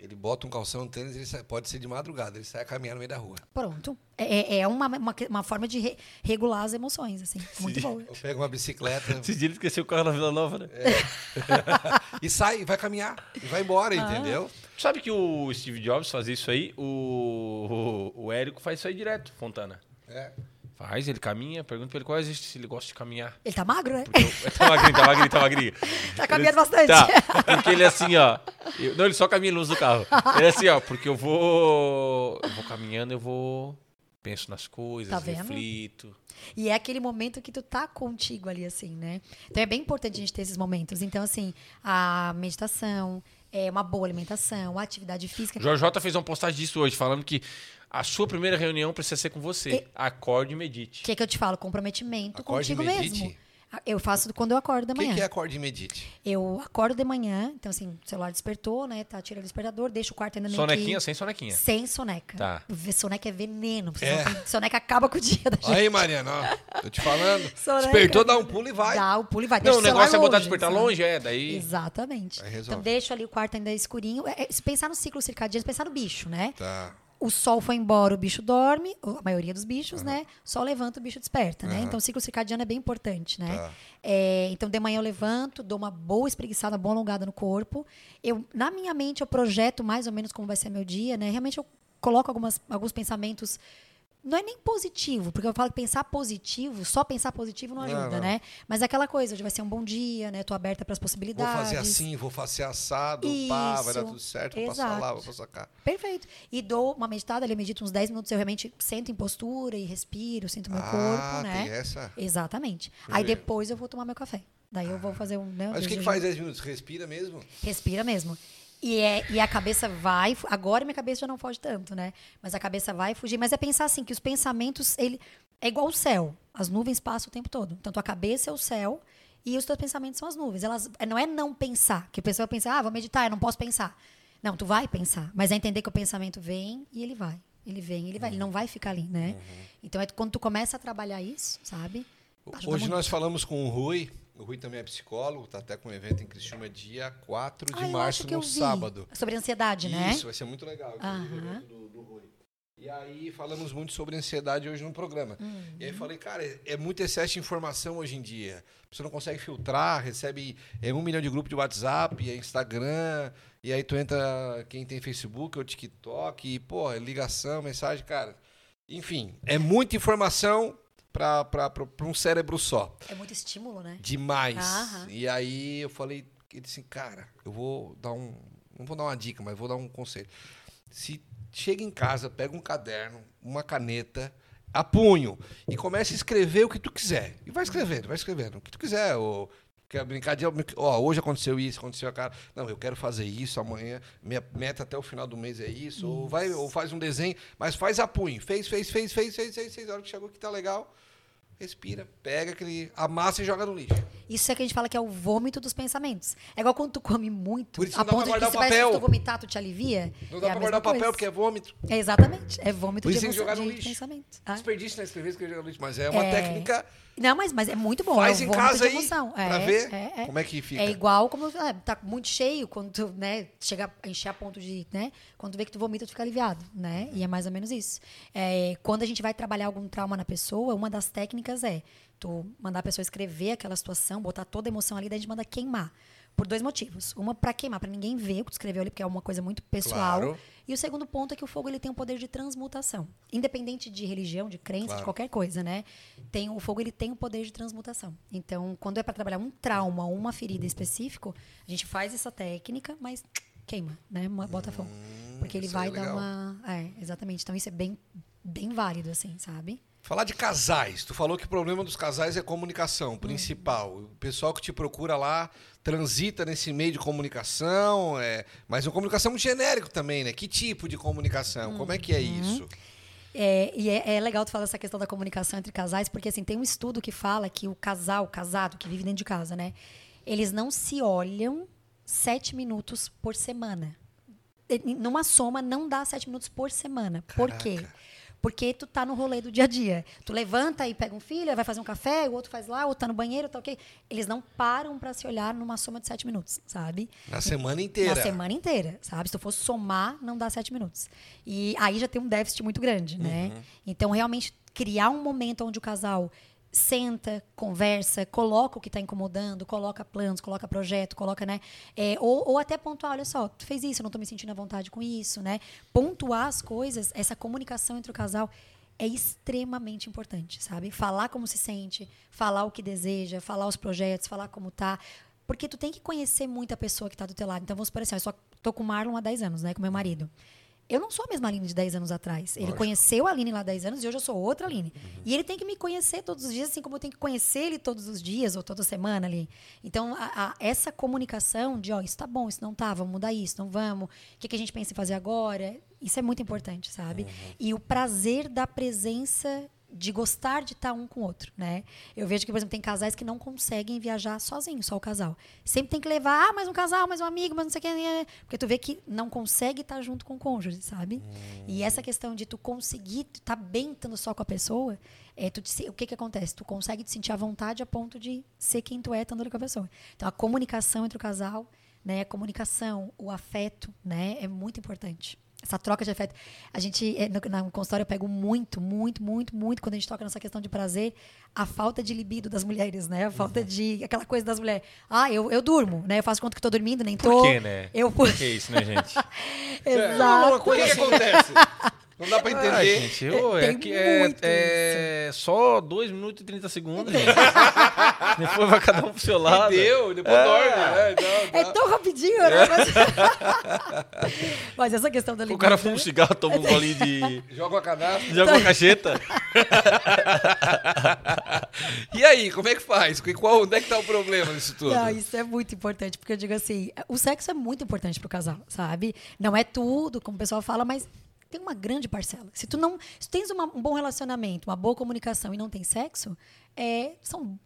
Ele bota um calção no tênis, ele sai- pode ser de madrugada, ele sai a caminhar no meio da rua. Pronto. É, é- é uma, uma, uma forma de re- regular as emoções, assim. Muito boa. Eu pego uma bicicleta Esses dias ele esqueceu o carro na Vila Nova, né? e sai, vai caminhar, e vai embora, entendeu? Sabe que o Steve Jobs fazia isso aí? O, o, o Érico faz isso aí direto, Fontana. É. Faz, ele caminha, pergunta pra ele qual é se ele gosta de caminhar. Ele tá magro, né? Porque eu, tá magrinho, tá magrinho, tá magrinho. Tá caminhando Ele- bastante. Tá, porque ele é assim, ó. eu- não, ele só caminha uso do carro. Ele é assim, ó, porque eu vou. Eu vou caminhando, eu vou. Penso nas coisas, Tá reflito. E é aquele momento que tu tá contigo ali, assim, né? Então é bem importante a gente ter esses momentos. Então, assim, a meditação, é uma boa alimentação, a atividade física. O Jorge Jota fez uma postagem disso hoje, falando que a sua primeira reunião precisa ser com você. Acorde e medite. O que é que eu te falo? Comprometimento Acorde e contigo medite. mesmo. Eu faço quando eu acordo da O manhã. que, que é acorde e medite? Eu acordo de manhã, então assim, o celular despertou, né? Tá, tira o despertador, deixa o quarto ainda meio Sonequinha que... sem sonequinha. Sem soneca. Tá. Soneca é veneno. É. não Soneca acaba com o dia da gente. Aí, Mariana, ó, tô te falando. Soneca. Despertou, dá um pulo e vai. Dá o pulo e vai. Não, Deixa o negócio é botar longe, despertar sabe? longe, é, daí. Exatamente. Aí resolve. Então deixa ali o quarto ainda escurinho. É, é, se pensar no ciclo circadiano, pensar no bicho, né? Tá. O sol foi embora, o bicho dorme, a maioria dos bichos, né? Sol levanta, o bicho desperta, né? Então, o ciclo circadiano é bem importante, né? Tá. É, então, de manhã eu levanto, dou uma boa espreguiçada, uma boa alongada no corpo. Eu, na minha mente, eu projeto mais ou menos como vai ser meu dia, né? Realmente, eu coloco algumas, alguns pensamentos não é nem positivo, porque eu falo que pensar positivo, só pensar positivo não Não, ajuda, não. né? Mas é aquela coisa, hoje vai ser um bom dia, né? Tô aberta para as Vou possibilidades. fazer assim, vou fazer assado, pá, vai dar Isso. tudo certo, vou passar lá, Exato. vou passar cá. Perfeito. E dou uma meditada, ali eu medito uns 10 minutos, eu realmente sento em postura e respiro, sinto meu ah, corpo, né? tem essa. Exatamente. Aí depois eu vou tomar meu café. Daí eu vou fazer um. Né, Mas o que, que faz 10 minutos? Respira mesmo? Respira mesmo. E, é, e a cabeça vai. Agora minha cabeça já não foge tanto, né? Mas a cabeça vai fugir. Mas é pensar assim, que os pensamentos, ele é igual o céu. As nuvens passam o tempo todo. Então, tua cabeça é o céu e os teus pensamentos são as nuvens. Elas, é, não é não pensar. Que a pessoa pensa, ah, vou meditar, eu não posso pensar. Não, tu vai pensar. Mas é entender que o pensamento vem e ele vai. Ele vem, ele vai. Ele não vai ficar ali, né? Então, é quando tu começa a trabalhar isso, sabe? Ajuda Hoje muito. nós falamos com o Rui. O Rui também é psicólogo, tá até com um evento em Criciúma dia 4 de Ah, março, no sábado. Sobre ansiedade, né? Isso, vai ser muito legal. do, do Rui. E aí falamos muito sobre ansiedade hoje no programa. Uhum. E aí falei, cara, é, é muito excesso de informação hoje em dia. Você não consegue filtrar, recebe é, um milhão de grupos de WhatsApp, é Instagram, e aí tu entra, quem tem Facebook ou TikTok, e, pô, é ligação, mensagem, cara. Enfim, é muita informação para um cérebro só. É muito estímulo, né? Demais. Aham. E aí eu falei, ele disse, cara, eu vou dar um. Não vou dar uma dica, mas vou dar um conselho. Se chega em casa, pega um caderno, uma caneta, a punho, e começa a escrever o que tu quiser. E vai escrevendo, vai escrevendo. O que tu quiser. Ou quer brincar de. Ó, hoje aconteceu isso, aconteceu aquilo. Não, eu quero fazer isso amanhã. Minha meta até o final do mês é isso. Ou, vai, ou faz um desenho, mas faz a punho. Fez, fez, fez, fez, fez, fez, fez. A hora que chegou que tá legal. Respira, pega aquele. amassa e joga no lixo. Isso é que a gente fala que é o vômito dos pensamentos. É igual quando tu come muito, Por isso a não dá pra ponto de que guardar você o se papel. tu vomitar, tu te alivia. Não é dá a pra mesma guardar o papel coisa. porque é vômito. É exatamente. É vômito Por de, isso tem que emoção, jogar no de lixo. pensamento. Ah. Desperdício na escrever, escrever no lixo. Mas é uma É. técnica. Não, mas, mas é muito bom. Faz é em casa aí emoção. pra é, ver é, é. como é que fica. É igual como ah, tá muito cheio, quando tu, né, chega a encher a ponto de, né, quando tu vê que tu vomita, tu fica aliviado, né? E é mais ou menos isso. É, quando a gente vai trabalhar algum trauma na pessoa, uma das técnicas é tu mandar a pessoa escrever aquela situação, botar toda a emoção ali, daí a gente manda queimar. Por dois motivos. Uma para queimar, para ninguém ver o que tu escreveu ali, porque é uma coisa muito pessoal. Claro. E o segundo ponto é que o fogo ele tem um poder de transmutação. Independente de religião, de crença, Claro. de qualquer coisa, né? Tem, o fogo ele tem um poder de transmutação. Então, quando é para trabalhar um trauma ou uma ferida específico, a gente faz essa técnica, mas queima, né? Bota fogo. Porque ele Hum, isso aí vai é dar uma. É, exatamente. Então, isso é bem, bem válido, assim, sabe? Falar de casais. Tu falou que o problema dos casais é comunicação, principal. O pessoal que te procura lá transita nesse meio de comunicação, é... mas uma comunicação muito genérico também, né? Que tipo de comunicação? Como é que é isso? É, e é, é legal tu falar essa questão da comunicação entre casais, porque assim, tem um estudo que fala que o casal, o casado, que vive dentro de casa, né? Eles não se olham sete minutos por semana. Numa soma, não dá sete minutos por semana. Por quê? Caraca. Porque tu tá no rolê do dia a dia. Tu levanta e pega um filho, vai fazer um café, o outro faz lá, o outro tá no banheiro, tá ok. Eles não param para se olhar numa soma de sete minutos, sabe? Na semana inteira. Na semana inteira, sabe? Se tu for somar, não dá sete minutos. E aí já tem um déficit muito grande, né? Então, realmente, criar um momento onde o casal senta, conversa, coloca o que está incomodando, coloca planos, coloca projeto, coloca, né? é, ou, ou até pontuar, olha só, tu fez isso, eu não estou me sentindo à vontade com isso, né? Pontuar as coisas, essa comunicação entre o casal é extremamente importante, sabe? Falar como se sente, falar o que deseja, falar os projetos, falar como tá. Porque tu tem que conhecer muito a pessoa que tá do teu lado. Então, vamos supor assim, eu só tô com o Marlon há 10 anos, né? Com meu marido. Eu não sou a mesma Aline de 10 anos atrás. Ele Lógico. conheceu a Aline lá há 10 anos e hoje eu sou outra Aline. E ele tem que me conhecer todos os dias, assim como eu tenho que conhecer ele todos os dias ou toda semana ali. Então, a- a- essa comunicação de, ó, isso tá bom, isso não tá, vamos mudar isso, não vamos, o que, que a gente pensa em fazer agora, isso é muito importante, sabe? E o prazer da presença de gostar de estar um com o outro, né? Eu vejo que, por exemplo, tem casais que não conseguem viajar sozinhos, só o casal. Sempre tem que levar, ah, mais um casal, mais um amigo, mais não sei o que. né? Porque tu vê que não consegue estar junto com o cônjuge, sabe? E essa questão de tu conseguir estar bem estando só com a pessoa, é, tu te o que que acontece? Tu consegue te sentir à vontade a ponto de ser quem tu é estando com a pessoa. Então, a comunicação entre o casal, né? A comunicação, o afeto, né? É muito importante. Essa troca de afeto. A gente, eh, no, no consultório, eu pego muito, muito, muito, muito, quando a gente toca nessa questão de prazer, a falta de libido das mulheres, né? A falta de. aquela coisa das mulheres. Ah, eu, eu durmo, né? Eu faço conta que tô dormindo, nem tô. Por quê, né? Eu, Por que isso, né, gente? Exato. O que, que acontece? Não dá pra Ah, entender. gente, ô, é, Tem que é, muito é só 2 minutos e 30 segundos, gente. Depois vai cada um pro seu lado. Deu, depois dorme. Né? Não, É não. tão rapidinho, né? Mas, Mas essa questão da O libido. cara fuma um cigarro, toma um golinho de, Joga uma canastra. de água cacheta. E aí, como é que faz? Qual, onde é que tá o problema nisso tudo? Não, isso é muito importante, porque eu digo assim, o sexo é muito importante pro casal, sabe? Não é tudo, como o pessoal fala, mas tem uma grande parcela. Se tu não, se tens uma- um bom relacionamento, uma boa comunicação e não tem sexo, é, são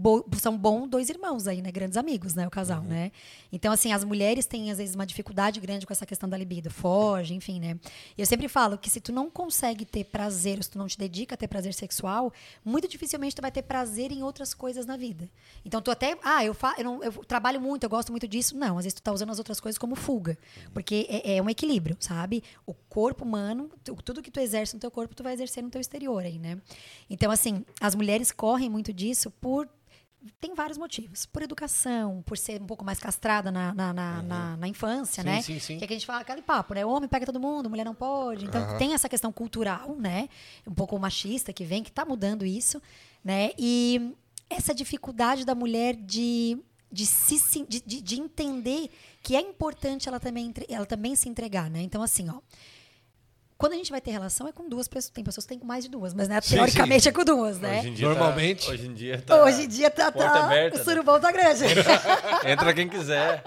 bo- são bons dois irmãos aí, né? Grandes amigos, né? O casal, né? Então, assim, as mulheres têm, às vezes, uma dificuldade grande com essa questão da libido. Foge, enfim, né? E eu sempre falo que se tu não consegue ter prazer, se tu não te dedica a ter prazer sexual, muito dificilmente tu vai ter prazer em outras coisas na vida. Então, tu até... Ah, eu, fa, eu, não, eu trabalho muito, eu gosto muito disso. Não, às vezes tu tá usando as outras coisas como fuga. Porque é, é um equilíbrio, sabe? O corpo humano, tu- tudo que tu exerce no teu corpo, tu vai exercer no teu exterior aí, né? Então, assim, as mulheres correm muito disso por tem vários motivos. Por educação, por ser um pouco mais castrada na, na, na, na- na infância, Sim, né? sim, sim. Que, é que a gente fala aquele papo, né? Homem pega todo mundo, mulher não pode. Então tem essa questão cultural, né? Um pouco machista que vem, que está mudando isso, né? E essa dificuldade da mulher de, de, se, de, de, de entender que é importante ela também, ela também se entregar, né? Então, assim, ó. Quando a gente vai ter relação, é com duas pessoas. Tem pessoas que têm com mais de duas, mas né, Sim, teoricamente é com duas, né? Hoje em dia Normalmente. Tá, hoje em dia tá. Hoje em dia tá, tá aberta, o né? surubão tá grande. Entra quem quiser.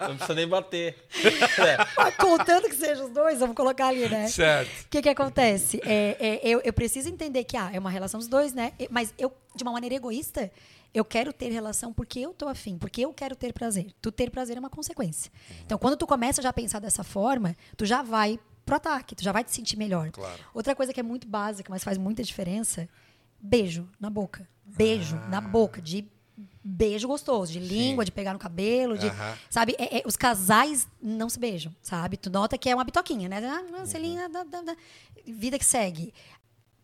Não precisa nem bater. É. Mas Contando que sejam os dois, vamos colocar ali, né? Certo. O que que acontece? É, é, eu, eu preciso entender que ah, é uma relação dos dois, né? Mas eu, de uma maneira egoísta, eu quero ter relação porque eu tô afim, porque eu quero ter prazer. Tu ter prazer é uma consequência. Então, quando tu começa já a pensar dessa forma, tu já vai pro ataque, tu já vai te sentir melhor. Claro. Outra coisa que é muito básica, mas faz muita diferença, beijo na boca. Beijo Ah. na boca, de beijo gostoso, de língua, de pegar no cabelo, de, Aham. sabe? É- é- os casais não se beijam, sabe? Tu nota que é uma bitoquinha, né? Ah, selinha, dá, dá, dá. vida que segue.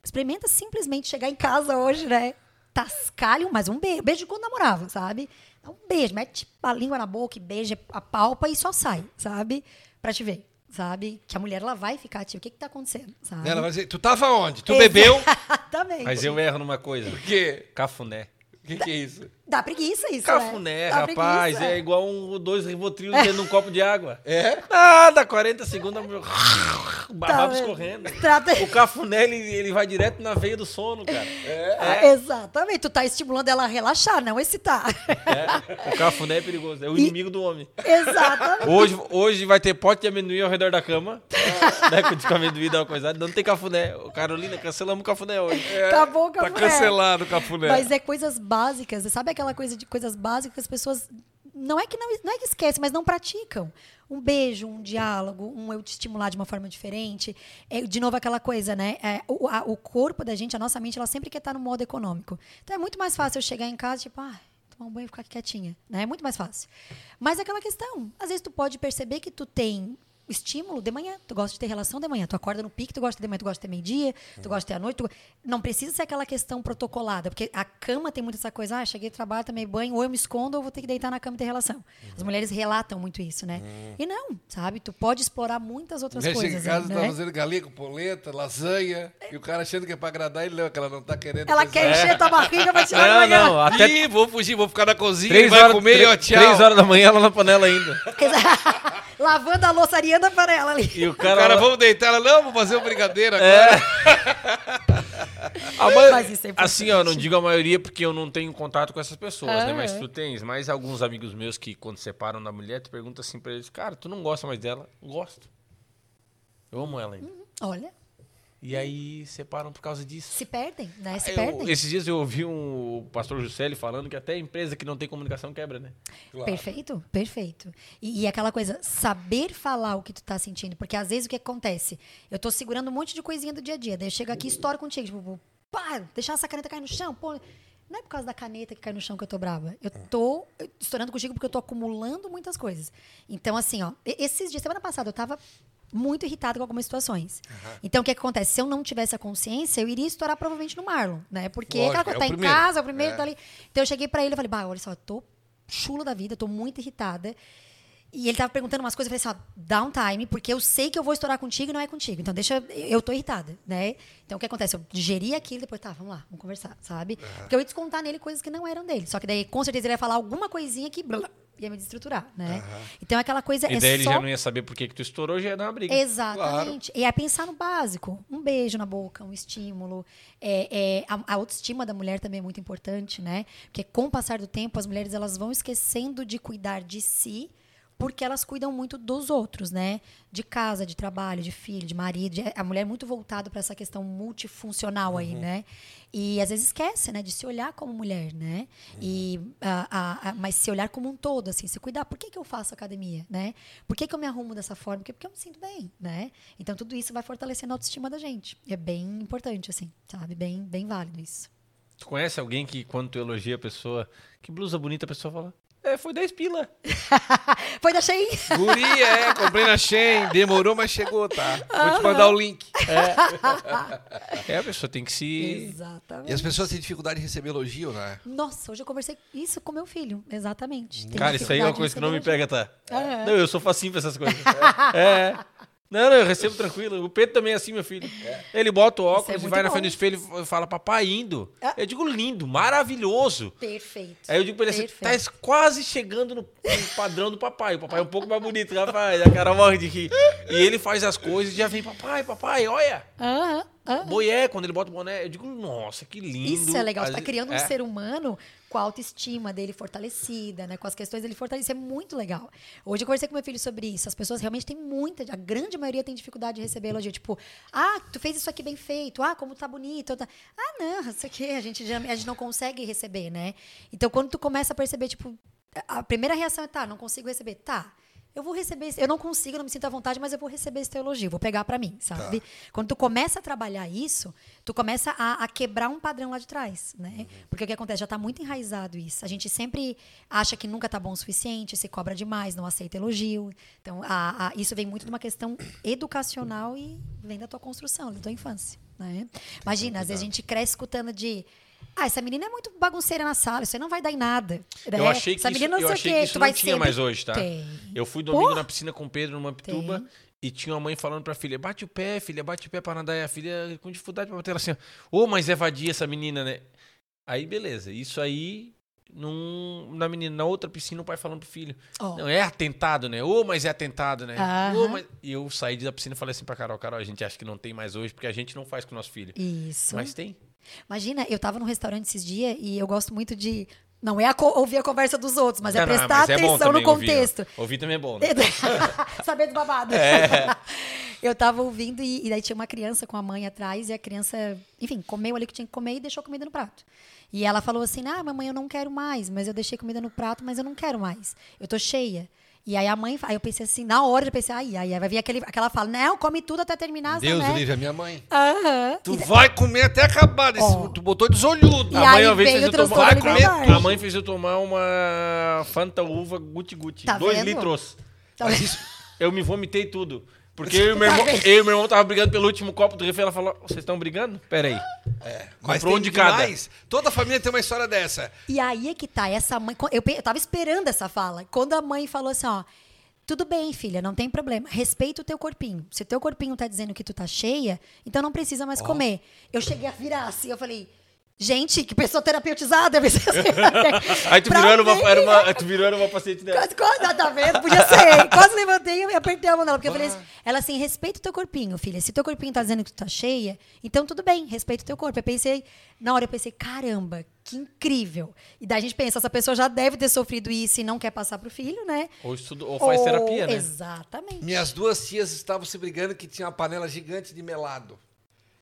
Experimenta simplesmente chegar em casa hoje, né? Tascalho, mas um beijo. Beijo quando namorava, sabe? Dá um beijo, mete a língua na boca, beija a palpa e só sai, sabe? Pra te ver, sabe? Que a mulher ela vai ficar ativa. O que que tá acontecendo, sabe? Ela vai dizer, tu tava onde? Tu bebeu? Exatamente. Mas eu erro numa coisa. Por quê? Cafuné. O que, que é isso? Dá preguiça isso, Cafuné, né? Rapaz, preguiça. é igual um, dois rivotrilos dentro de um copo de água. É? Nada, 40 segundos, Tá babado vendo? escorrendo. Trata- O cafuné, ele, ele vai direto na veia do sono, cara. Ah, Exatamente. Tu tá estimulando ela a relaxar, não excitar. É, o cafuné é perigoso, é o E- inimigo do homem. Exatamente. Hoje, hoje vai ter pote de amendoim ao redor da cama. né, com o amendoim dá uma coisada. Não tem cafuné. Carolina, cancelamos o cafuné hoje. Acabou o Tá cafuné. cancelado o cafuné. Mas é coisas básicas. Sabe aquela coisa de coisas básicas que as pessoas. Não é que não, não é que esquecem, mas não praticam. Um beijo, um diálogo, um eu te estimular de uma forma diferente. É, de novo, aquela coisa, né? É, o, a- o corpo da gente, a nossa mente, ela sempre quer estar no modo econômico. Então é muito mais fácil eu chegar em casa, tipo, ah, tomar um banho e ficar quietinha. Né? É muito mais fácil. Mas é aquela questão. Às vezes tu pode perceber que tu tem estímulo de manhã. Tu gosta de ter relação de manhã. Tu acorda no pique, tu gosta de manhã, tu gosta de ter meio-dia, tu gosta de ter à noite. tu- Não precisa ser aquela questão protocolada, porque a cama tem muito essa coisa, ah, cheguei do trabalho, tomei banho, ou eu me escondo, ou vou ter que deitar na cama e ter relação. As mulheres relatam muito isso, né? E não, sabe? Tu pode explorar muitas outras chega coisas. em casa, aí, tá né? fazendo galinha com polenta, lasanha, e o cara achando que é pra agradar ele, não, que ela não tá querendo. Ela quer encher tua barriga pra tirar Não, não, até Ih, vou fugir, vou ficar na cozinha, três vai horas, comer e ó, três, tchau. três horas da manhã ela na panela ainda. Lavando a louça Ariana para ela ali. E o O cara. cara, vamos deitar, ela, não, vou fazer um brigadeiro agora. A ma- Mas isso é assim, ó, não digo a maioria porque eu não tenho contato com essas pessoas, Ah, né? Mas é. tu tens mais alguns amigos meus que, quando separam da mulher, tu pergunta assim pra eles, cara, tu não gosta mais dela? Gosto. Eu amo ela ainda. Olha, E aí separam por causa disso. se perdem, né? Se Eu- perdem. esses dias eu ouvi um o pastor Juscelio falando que até empresa que não tem comunicação quebra, né? Claro. Perfeito, perfeito. E, e aquela coisa, saber falar o que tu tá sentindo. Porque às vezes o que acontece? Eu tô segurando um monte de coisinha do dia a dia. Daí eu chego aqui e estouro contigo. Tipo, pá, deixar essa caneta cair no chão. Pô, não é por causa da caneta que cai no chão que eu tô brava. Eu tô estourando contigo porque eu tô acumulando muitas coisas. Então, assim, ó, esses dias, semana passada, eu tava muito irritada com algumas situações. Então, o que, que acontece? Se eu não tivesse a consciência, eu iria estourar provavelmente no Marlon, né? Porque Lógico, aquela coisa, é tá em primeiro. casa, é o primeiro É. tá ali. Então, eu cheguei pra ele e falei, bah, olha só, eu tô chulo da vida, tô muito irritada. E ele tava perguntando umas coisas, eu falei assim, ó, dá um time, porque eu sei que eu vou estourar contigo e não é contigo. Então, deixa, eu tô irritada, né? Então, o que acontece? Eu digeri aquilo, depois, tá, vamos lá, vamos conversar, sabe? Porque eu ia descontar nele coisas que não eram dele. Só que daí, com certeza, ele ia falar alguma coisinha que blá, ia me destruturar, né? Então, é aquela coisa, E é daí ele só... já não ia saber por que, que tu estourou, já ia dar uma briga. Exatamente. E é pensar no básico. Um beijo na boca, um estímulo. É, é, a, a autoestima da mulher também é muito importante, né? Porque com o passar do tempo, as mulheres elas vão esquecendo de cuidar de si porque elas cuidam muito dos outros, né? De casa, de trabalho, de filho, de marido. De- a mulher é muito voltada para essa questão multifuncional aí, né? E às vezes esquece, né? De se olhar como mulher, né? E, a- a- a- mas se olhar como um todo, assim, se cuidar. Por que, que eu faço academia, né? Por que, que eu me arrumo dessa forma? Porque, porque eu me sinto bem, né? Então tudo isso vai fortalecendo a autoestima da gente. E é bem importante, assim, sabe? Bem, bem válido isso. Tu conhece alguém que, quando tu elogia a pessoa, que blusa bonita, a pessoa fala, é, foi 10 pila. Foi da Shein? Guri, é, comprei na Shein, demorou, mas chegou, tá? Vou te mandar o link. É, a pessoa tem que se... E Exatamente. as pessoas têm dificuldade de receber elogio, né? Nossa, hoje eu conversei isso com meu filho. Exatamente. Tem Cara, isso aí é uma coisa que não me pega, tá? É. Não, eu sou facinho pra essas coisas. é. Não, não, eu recebo tranquilo. O Pedro também é assim, meu filho. Ele bota o Isso é óculos e muito vai na bom. frente do espelho e fala, papai, indo. É. Eu digo, lindo, maravilhoso. Perfeito. Aí eu digo pra ele assim, tá quase chegando no, padrão do papai. O papai é um pouco mais bonito, rapaz. A cara morre de rir. E ele faz as coisas e já vem, papai, papai, olha. Aham, aham. Boié, quando ele bota o boné, eu digo, nossa, que lindo. Isso é legal. Você tá criando um é. ser humano com a autoestima dele fortalecida, né? Com as questões dele fortalecidas. É muito legal. Hoje eu conversei com meu filho sobre isso. As pessoas realmente têm muita, a grande maioria tem dificuldade de receber elogio. Tipo, ah, tu fez isso aqui bem feito. Ah, como tá bonito. Ah, não, isso aqui a gente, já, a gente não consegue receber, né? Então, quando tu começa a perceber, tipo, a primeira reação é, tá, não consigo receber. Tá, eu vou receber, esse- eu não consigo, não me sinto à vontade, mas eu vou receber esse teu elogio, vou pegar pra mim, sabe? Quando tu começa a trabalhar isso, tu começa a, a quebrar um padrão lá de trás, né? Porque o que acontece? Já tá muito enraizado isso. A gente sempre acha que nunca tá bom o suficiente, se cobra demais, não aceita elogio. Então, a- a- isso vem muito de uma questão educacional e vem da tua construção, da tua infância, né? Imagina, às vezes a gente cresce escutando de ah, essa menina é muito bagunceira na sala, isso aí não vai dar em nada. Eu né? achei que essa isso, menina não eu achei que isso não tinha ser mais hoje, tá? Tem. Eu fui domingo Pô! na piscina com o Pedro numa pituba e tinha uma mãe falando pra filha, bate o pé, filha, bate o pé pra nadar. E a filha com dificuldade pra bater ela assim, ô, mas é vadia essa menina, né? Aí, beleza. Isso aí, num, na menina, na outra piscina, o pai falando pro filho, Ó. não, é atentado, né? Ô, mas é atentado, né? Ô, mas... E eu saí da piscina e falei assim pra Carol, Carol, a gente acha que não tem mais hoje, porque a gente não faz com o nosso filho. Isso. Mas tem. Imagina, eu tava num restaurante esses dias e eu gosto muito de. Não é a ouvir a conversa dos outros, mas é Não, não, prestar mas é bom atenção no também ouvir, contexto. Ouvir também é bom, né? Saber do babado. É. Eu tava ouvindo e, e daí tinha uma criança com a mãe atrás e a criança, enfim, comeu ali que tinha que comer e deixou comida no prato. E ela falou assim: Ah, mamãe, eu não quero mais, mas eu deixei comida no prato, mas eu não quero mais. Eu tô cheia. E aí a mãe, aí eu pensei assim, na hora eu pensei, ai, ai, ai, vai vir aquele, aquela fala, não, come tudo até terminar, Deus né? livre, a minha mãe. Aham. Tu vai comer até acabar. Desse, Ó. Tu botou desolhudo. E A mãe aí uma vez fez eu tomar- alimentar. comer A mãe fez eu tomar uma Fanta Uva Guti Guti. Tá dois vendo? litros. Tá Mas isso, Eu me vomitei tudo. Porque eu e meu irmão, vendo? eu e meu irmão tava brigando pelo último copo do refri. Ela falou: Vocês estão brigando? Pera aí. mas Comprou um de cada. demais. Toda família tem uma história dessa. E aí é que tá, essa mãe. Eu, eu tava esperando essa fala. Quando a mãe falou assim, ó. Tudo bem, filha, não tem problema. Respeita o teu corpinho. Se o teu corpinho tá dizendo que tu tá cheia, então não precisa mais comer. Eu cheguei a virar assim, eu falei, gente, que pessoa terapeutizada. Eu pensei assim, Aí tu virou, era uma, era uma, tu virou era uma paciente dela. Quase, quase, ah, tá vendo? Podia ser. Quase levantei e apertei a mão dela. Porque eu falei assim, ela assim, respeita o teu corpinho, filha. Se teu corpinho tá dizendo que tu tá cheia, então tudo bem, respeita o teu corpo. Eu pensei, na hora eu pensei, caramba, que incrível. E daí a gente pensa, essa pessoa já deve ter sofrido isso e não quer passar pro filho, né? Ou, estudo, ou faz terapia, né? Exatamente. Minhas duas tias estavam se brigando que tinha uma panela gigante de melado.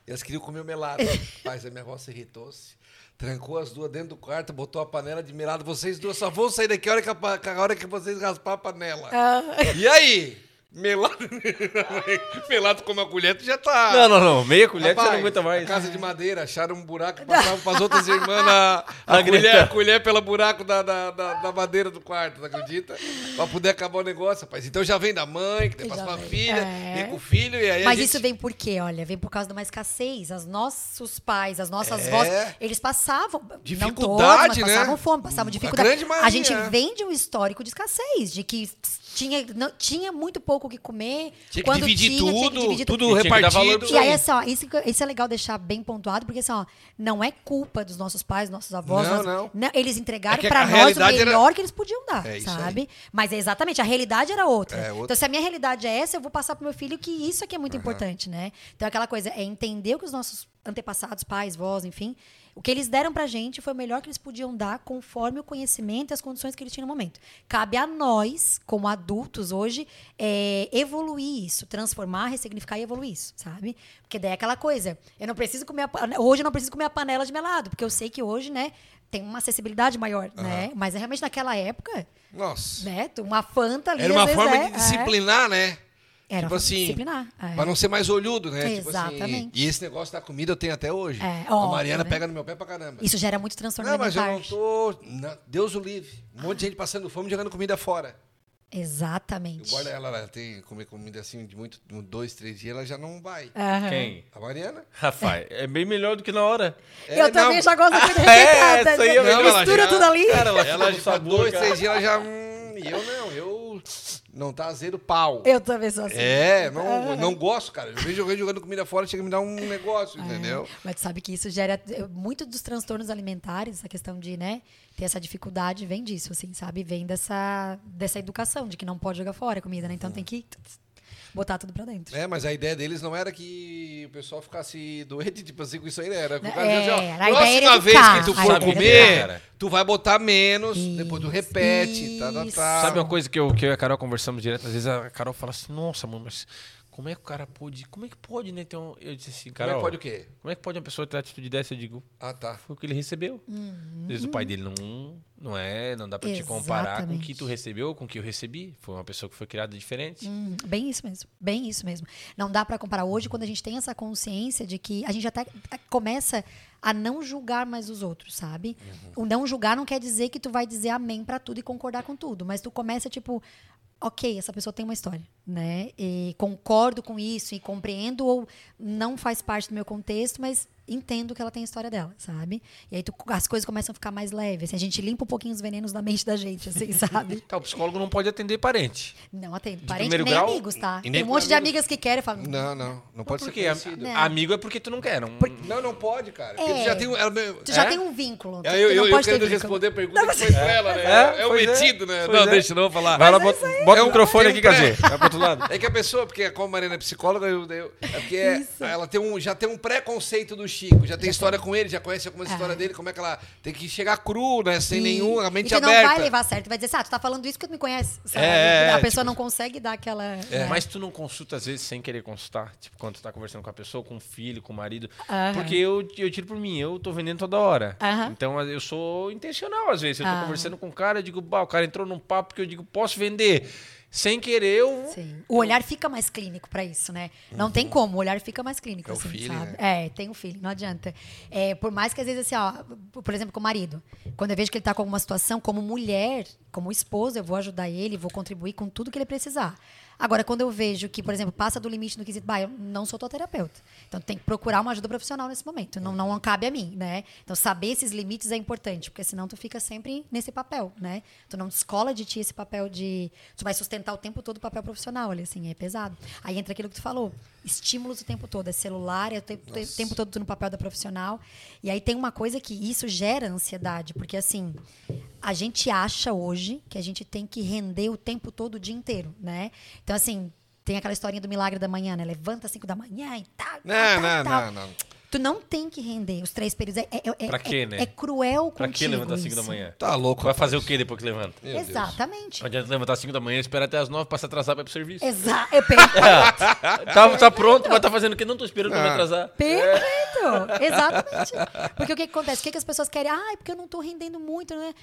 Elas queriam comer o melado. Mas a minha avó se irritou-se. Trancou as duas dentro do quarto, botou a panela de melado. Vocês duas só vão sair daqui a hora que, a, a hora que vocês raspar a panela. Ah. E aí? Melado. Melado com uma colher, tu já tá. Não, não, não. Meia colher que você Rapaz, não aguenta mais. a casa de madeira, acharam um buraco e passavam pras outras irmãs a, a, colher, a colher pelo buraco da, da, da, da madeira do quarto, não acredita? Pra poder acabar o negócio, rapaz. Então já vem da mãe, que tem passa pra filha, É. vem com o filho, e aí a Mas gente... isso vem por quê? Olha, vem por causa de uma escassez. Os nossos pais, as nossas É. vozes, eles passavam. não Dificuldade, todos, mas né? passavam fome, passavam A dificuldade. grande maioria, a gente é. vem de um histórico de escassez, de que tinha, não, tinha muito pouco o que comer. Tinha que quando dividir tinha, tinha que tudo, dividir tudo tinha que dar repartido. E aí, assim, ó, isso, isso é legal deixar bem pontuado, porque assim, ó, não é culpa dos nossos pais, nossos avós. Não, nós- não. Eles entregaram É que a pra nós o realidade era- melhor que eles podiam dar, É isso sabe? Mas é exatamente, a realidade era outra. É, outra. Então, se a minha realidade é essa, eu vou passar pro meu filho que isso aqui é muito importante, né? Então, aquela coisa, é entender o que os nossos antepassados, pais, vós, enfim, o que eles deram pra gente foi o melhor que eles podiam dar conforme o conhecimento e as condições que eles tinham no momento. Cabe a nós, como adultos hoje, é, evoluir isso, transformar, ressignificar e evoluir isso, sabe? Porque daí é aquela coisa, eu não preciso comer a, hoje eu não preciso comer a panela de melado, porque eu sei que hoje, né, tem uma acessibilidade maior, né? Mas é realmente naquela época, Nossa. né, uma fanta ali Era uma vezes, forma é- de disciplinar, né? Era tipo assim, disciplinar, é. Pra não ser mais olhudo, né? Tipo assim, Exatamente. e esse negócio da comida eu tenho até hoje. É, a óbvio, Mariana né? pega no meu pé pra caramba. Isso gera muito transtorno Não, mas eu não tô. não, Deus o livre. Um monte de gente passando fome jogando comida fora. Eu Exatamente. guardo ela, ela tem que comer comida assim de muito, de dois, três dias, ela já não vai. Aham. Quem? A Mariana? Rapaz, é bem melhor do que na hora. É, Eu também não. já gosto de comida É, essa aí é Não, ela Mistura já- tudo ali. Cara, ela, Ela sabor, dois, cara. três dias ela já. hum, e eu não, eu. Não tá azedo pau. Eu também sou assim. É, não, não gosto, cara. Eu vejo alguém jogando comida fora, chega a me dar um negócio, entendeu? Mas tu sabe que isso gera eh, muito dos transtornos alimentares, essa questão de, né, ter essa dificuldade vem disso, assim, sabe? Vem dessa, dessa educação de que não pode jogar fora a comida, né? Então tem que botar tudo pra dentro. É, mas a ideia deles não era que o pessoal ficasse doente, tipo assim, com isso aí, né? Era É, assim, ó, a ideia era próxima vez que tu for comer, tu vai botar menos, depois tu Isso, repete, tá, tá, isso. tá. Sabe uma coisa que eu, que eu e a Carol conversamos direto? Às vezes a Carol fala assim, nossa, mano, mas como é que o cara pode. Como é que pode, né? Então, eu disse assim, Como Carol. é que pode o quê? Como é que pode uma pessoa ter uma atitude dessa? Eu digo, Ah, tá. foi o que ele recebeu. Uhum. Às vezes o pai dele não, não é, não dá pra te comparar com o que Exatamente. tu recebeu, com o que eu recebi. Foi uma pessoa que foi criada diferente. Hum, bem isso mesmo, bem isso mesmo. Não dá pra comparar hoje quando a gente tem essa consciência de que a gente até começa a não julgar mais os outros, sabe? O não julgar não quer dizer que tu vai dizer amém pra tudo e concordar com tudo, mas tu começa tipo, ok, essa pessoa tem uma história, né? E concordo com isso e compreendo ou não faz parte do meu contexto, mas entendo que ela tem a história dela, sabe? E aí tu- as coisas começam a ficar mais leves. assim, a gente limpa um pouquinho os venenos da mente da gente, assim, sabe? Tá, o psicólogo não pode atender parente. Não atendo. Parente nem grau? amigos, tá? E Tem nem um monte de amigos. amigas que querem, falam. Não, não. Não pode ser Por conhecido. Não. Amigo é porque tu não quer. Não... Não, não pode, cara. É. tu já tem um... ela- Tu já É? tem um vínculo. tu- Aí eu, não eu, eu querendo responder a pergunta que foi pra ela, né? É, É, o é. metido, né? Pois não, é. deixa, não vou falar. Vai lá, bota, bota É o um- microfone aqui, Cazê. Vai pro outro lado. É que a pessoa, porque como a Mariana é psicóloga, eu, eu- é porque é- ela tem um, já tem um preconceito do Chico, já tem história com ele, já conhece algumas histórias dele, como é que ela tem que chegar cru, né? Sem E- nenhum, a mente e aberta. não vai levar. Tu vai dizer assim, ah, tu tá falando isso porque tu me conhece. Sabe? É, é, a pessoa tipo- não consegue dar aquela... né? Mas tu não consulta, às vezes, sem querer consultar? Tipo, quando tu tá conversando com a pessoa, com o filho, com o marido. Aham. Porque eu, eu tiro por mim, eu tô vendendo toda hora. Aham. Então, eu sou intencional, às vezes. Eu tô Ah. conversando com o cara, eu digo, bah, o cara entrou num papo que eu digo, posso vender. Sem querer, eu... Sim. O olhar fica mais clínico pra isso, né? Não tem como, o olhar fica mais clínico, É o assim, feeling, sabe? né? É, tem o feeling, não adianta. É, por mais que às vezes, assim, ó, por exemplo, com o marido, quando eu vejo que ele tá com alguma situação, como mulher, como esposa, eu vou ajudar ele, vou contribuir com tudo que ele precisar. Agora, quando eu vejo que, por exemplo, passa do limite no quesito, bah, eu não sou tua terapeuta. Então, tem que procurar uma ajuda profissional nesse momento. Não, não cabe a mim, né? Então, saber esses limites é importante, porque senão tu fica sempre nesse papel, né? Tu não descola de ti esse papel de... Tu vai sustentar o tempo todo o papel profissional, ali, assim, é pesado. Aí entra aquilo que tu falou. Estímulos o tempo todo. É celular, é o tempo, o tempo todo no papel da profissional. E aí tem uma coisa que isso gera ansiedade, porque, assim, a gente acha hoje que a gente tem que render o tempo todo o dia inteiro, né? Então, assim, tem aquela historinha do milagre da manhã, né? Levanta às 5 da manhã e tal. Não, tal, não, tal. não, não. Tu não tem que render os três períodos. É, é, é, Pra quê, é- né? É cruel Pra contigo que levantar às 5 da manhã? Tá louco. Vai fazer o quê depois que levanta? Meu Deus. Exatamente. Não adianta levantar às 5 da manhã e esperar até as 9 pra se atrasar pra ir pro serviço. Exa é perfeito. Tá, tá pronto, mas tá fazendo o quê? Não tô esperando pra me Ah. atrasar. Perfeito! Exatamente. Porque o que, que acontece? O que, que as pessoas querem? Ah, é porque eu não tô rendendo muito, né?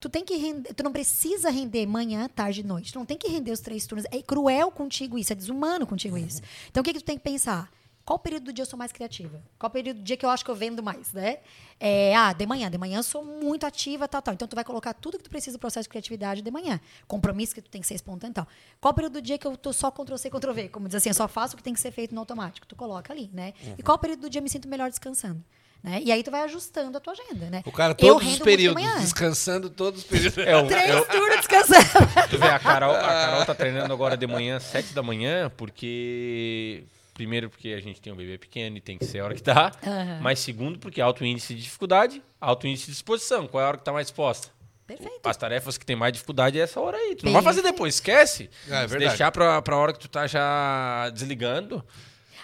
Tu tem que render, tu não precisa render manhã, tarde e noite. Tu não tem que render os três turnos. É cruel contigo isso, é desumano contigo isso. Então o que, que tu tem que pensar? Qual período do dia eu sou mais criativa? Qual período do dia que eu acho que eu vendo mais, né? É, ah, de manhã. De manhã eu sou muito ativa, tal, tal. Então, tu vai colocar tudo que tu precisa do processo de criatividade de manhã. Compromisso que tu tem que ser espontâneo e tal. Qual período do dia que eu tô só Ctrl-C, Ctrl-V? Como diz assim, eu só faço o que tem que ser feito no automático. Tu coloca ali, né? E qual período do dia eu me sinto melhor descansando? Né? E aí tu vai ajustando a tua agenda, né? O cara, Eu todos os de períodos, manhã. descansando todos os períodos. É, o- Três é o- turnos descansando. Tu vê, a Carol, a Carol tá treinando agora de manhã, sete da manhã, porque. Primeiro, porque a gente tem um bebê pequeno e tem que ser a hora que tá. Aham. Mas segundo, porque alto índice de dificuldade, alto índice de disposição. Qual é a hora que tá mais disposta? Perfeito. As tarefas que tem mais dificuldade é essa hora aí. Tu não vai fazer Perfeito. depois, esquece. É, é verdade. deixar pra, pra hora que tu tá já desligando.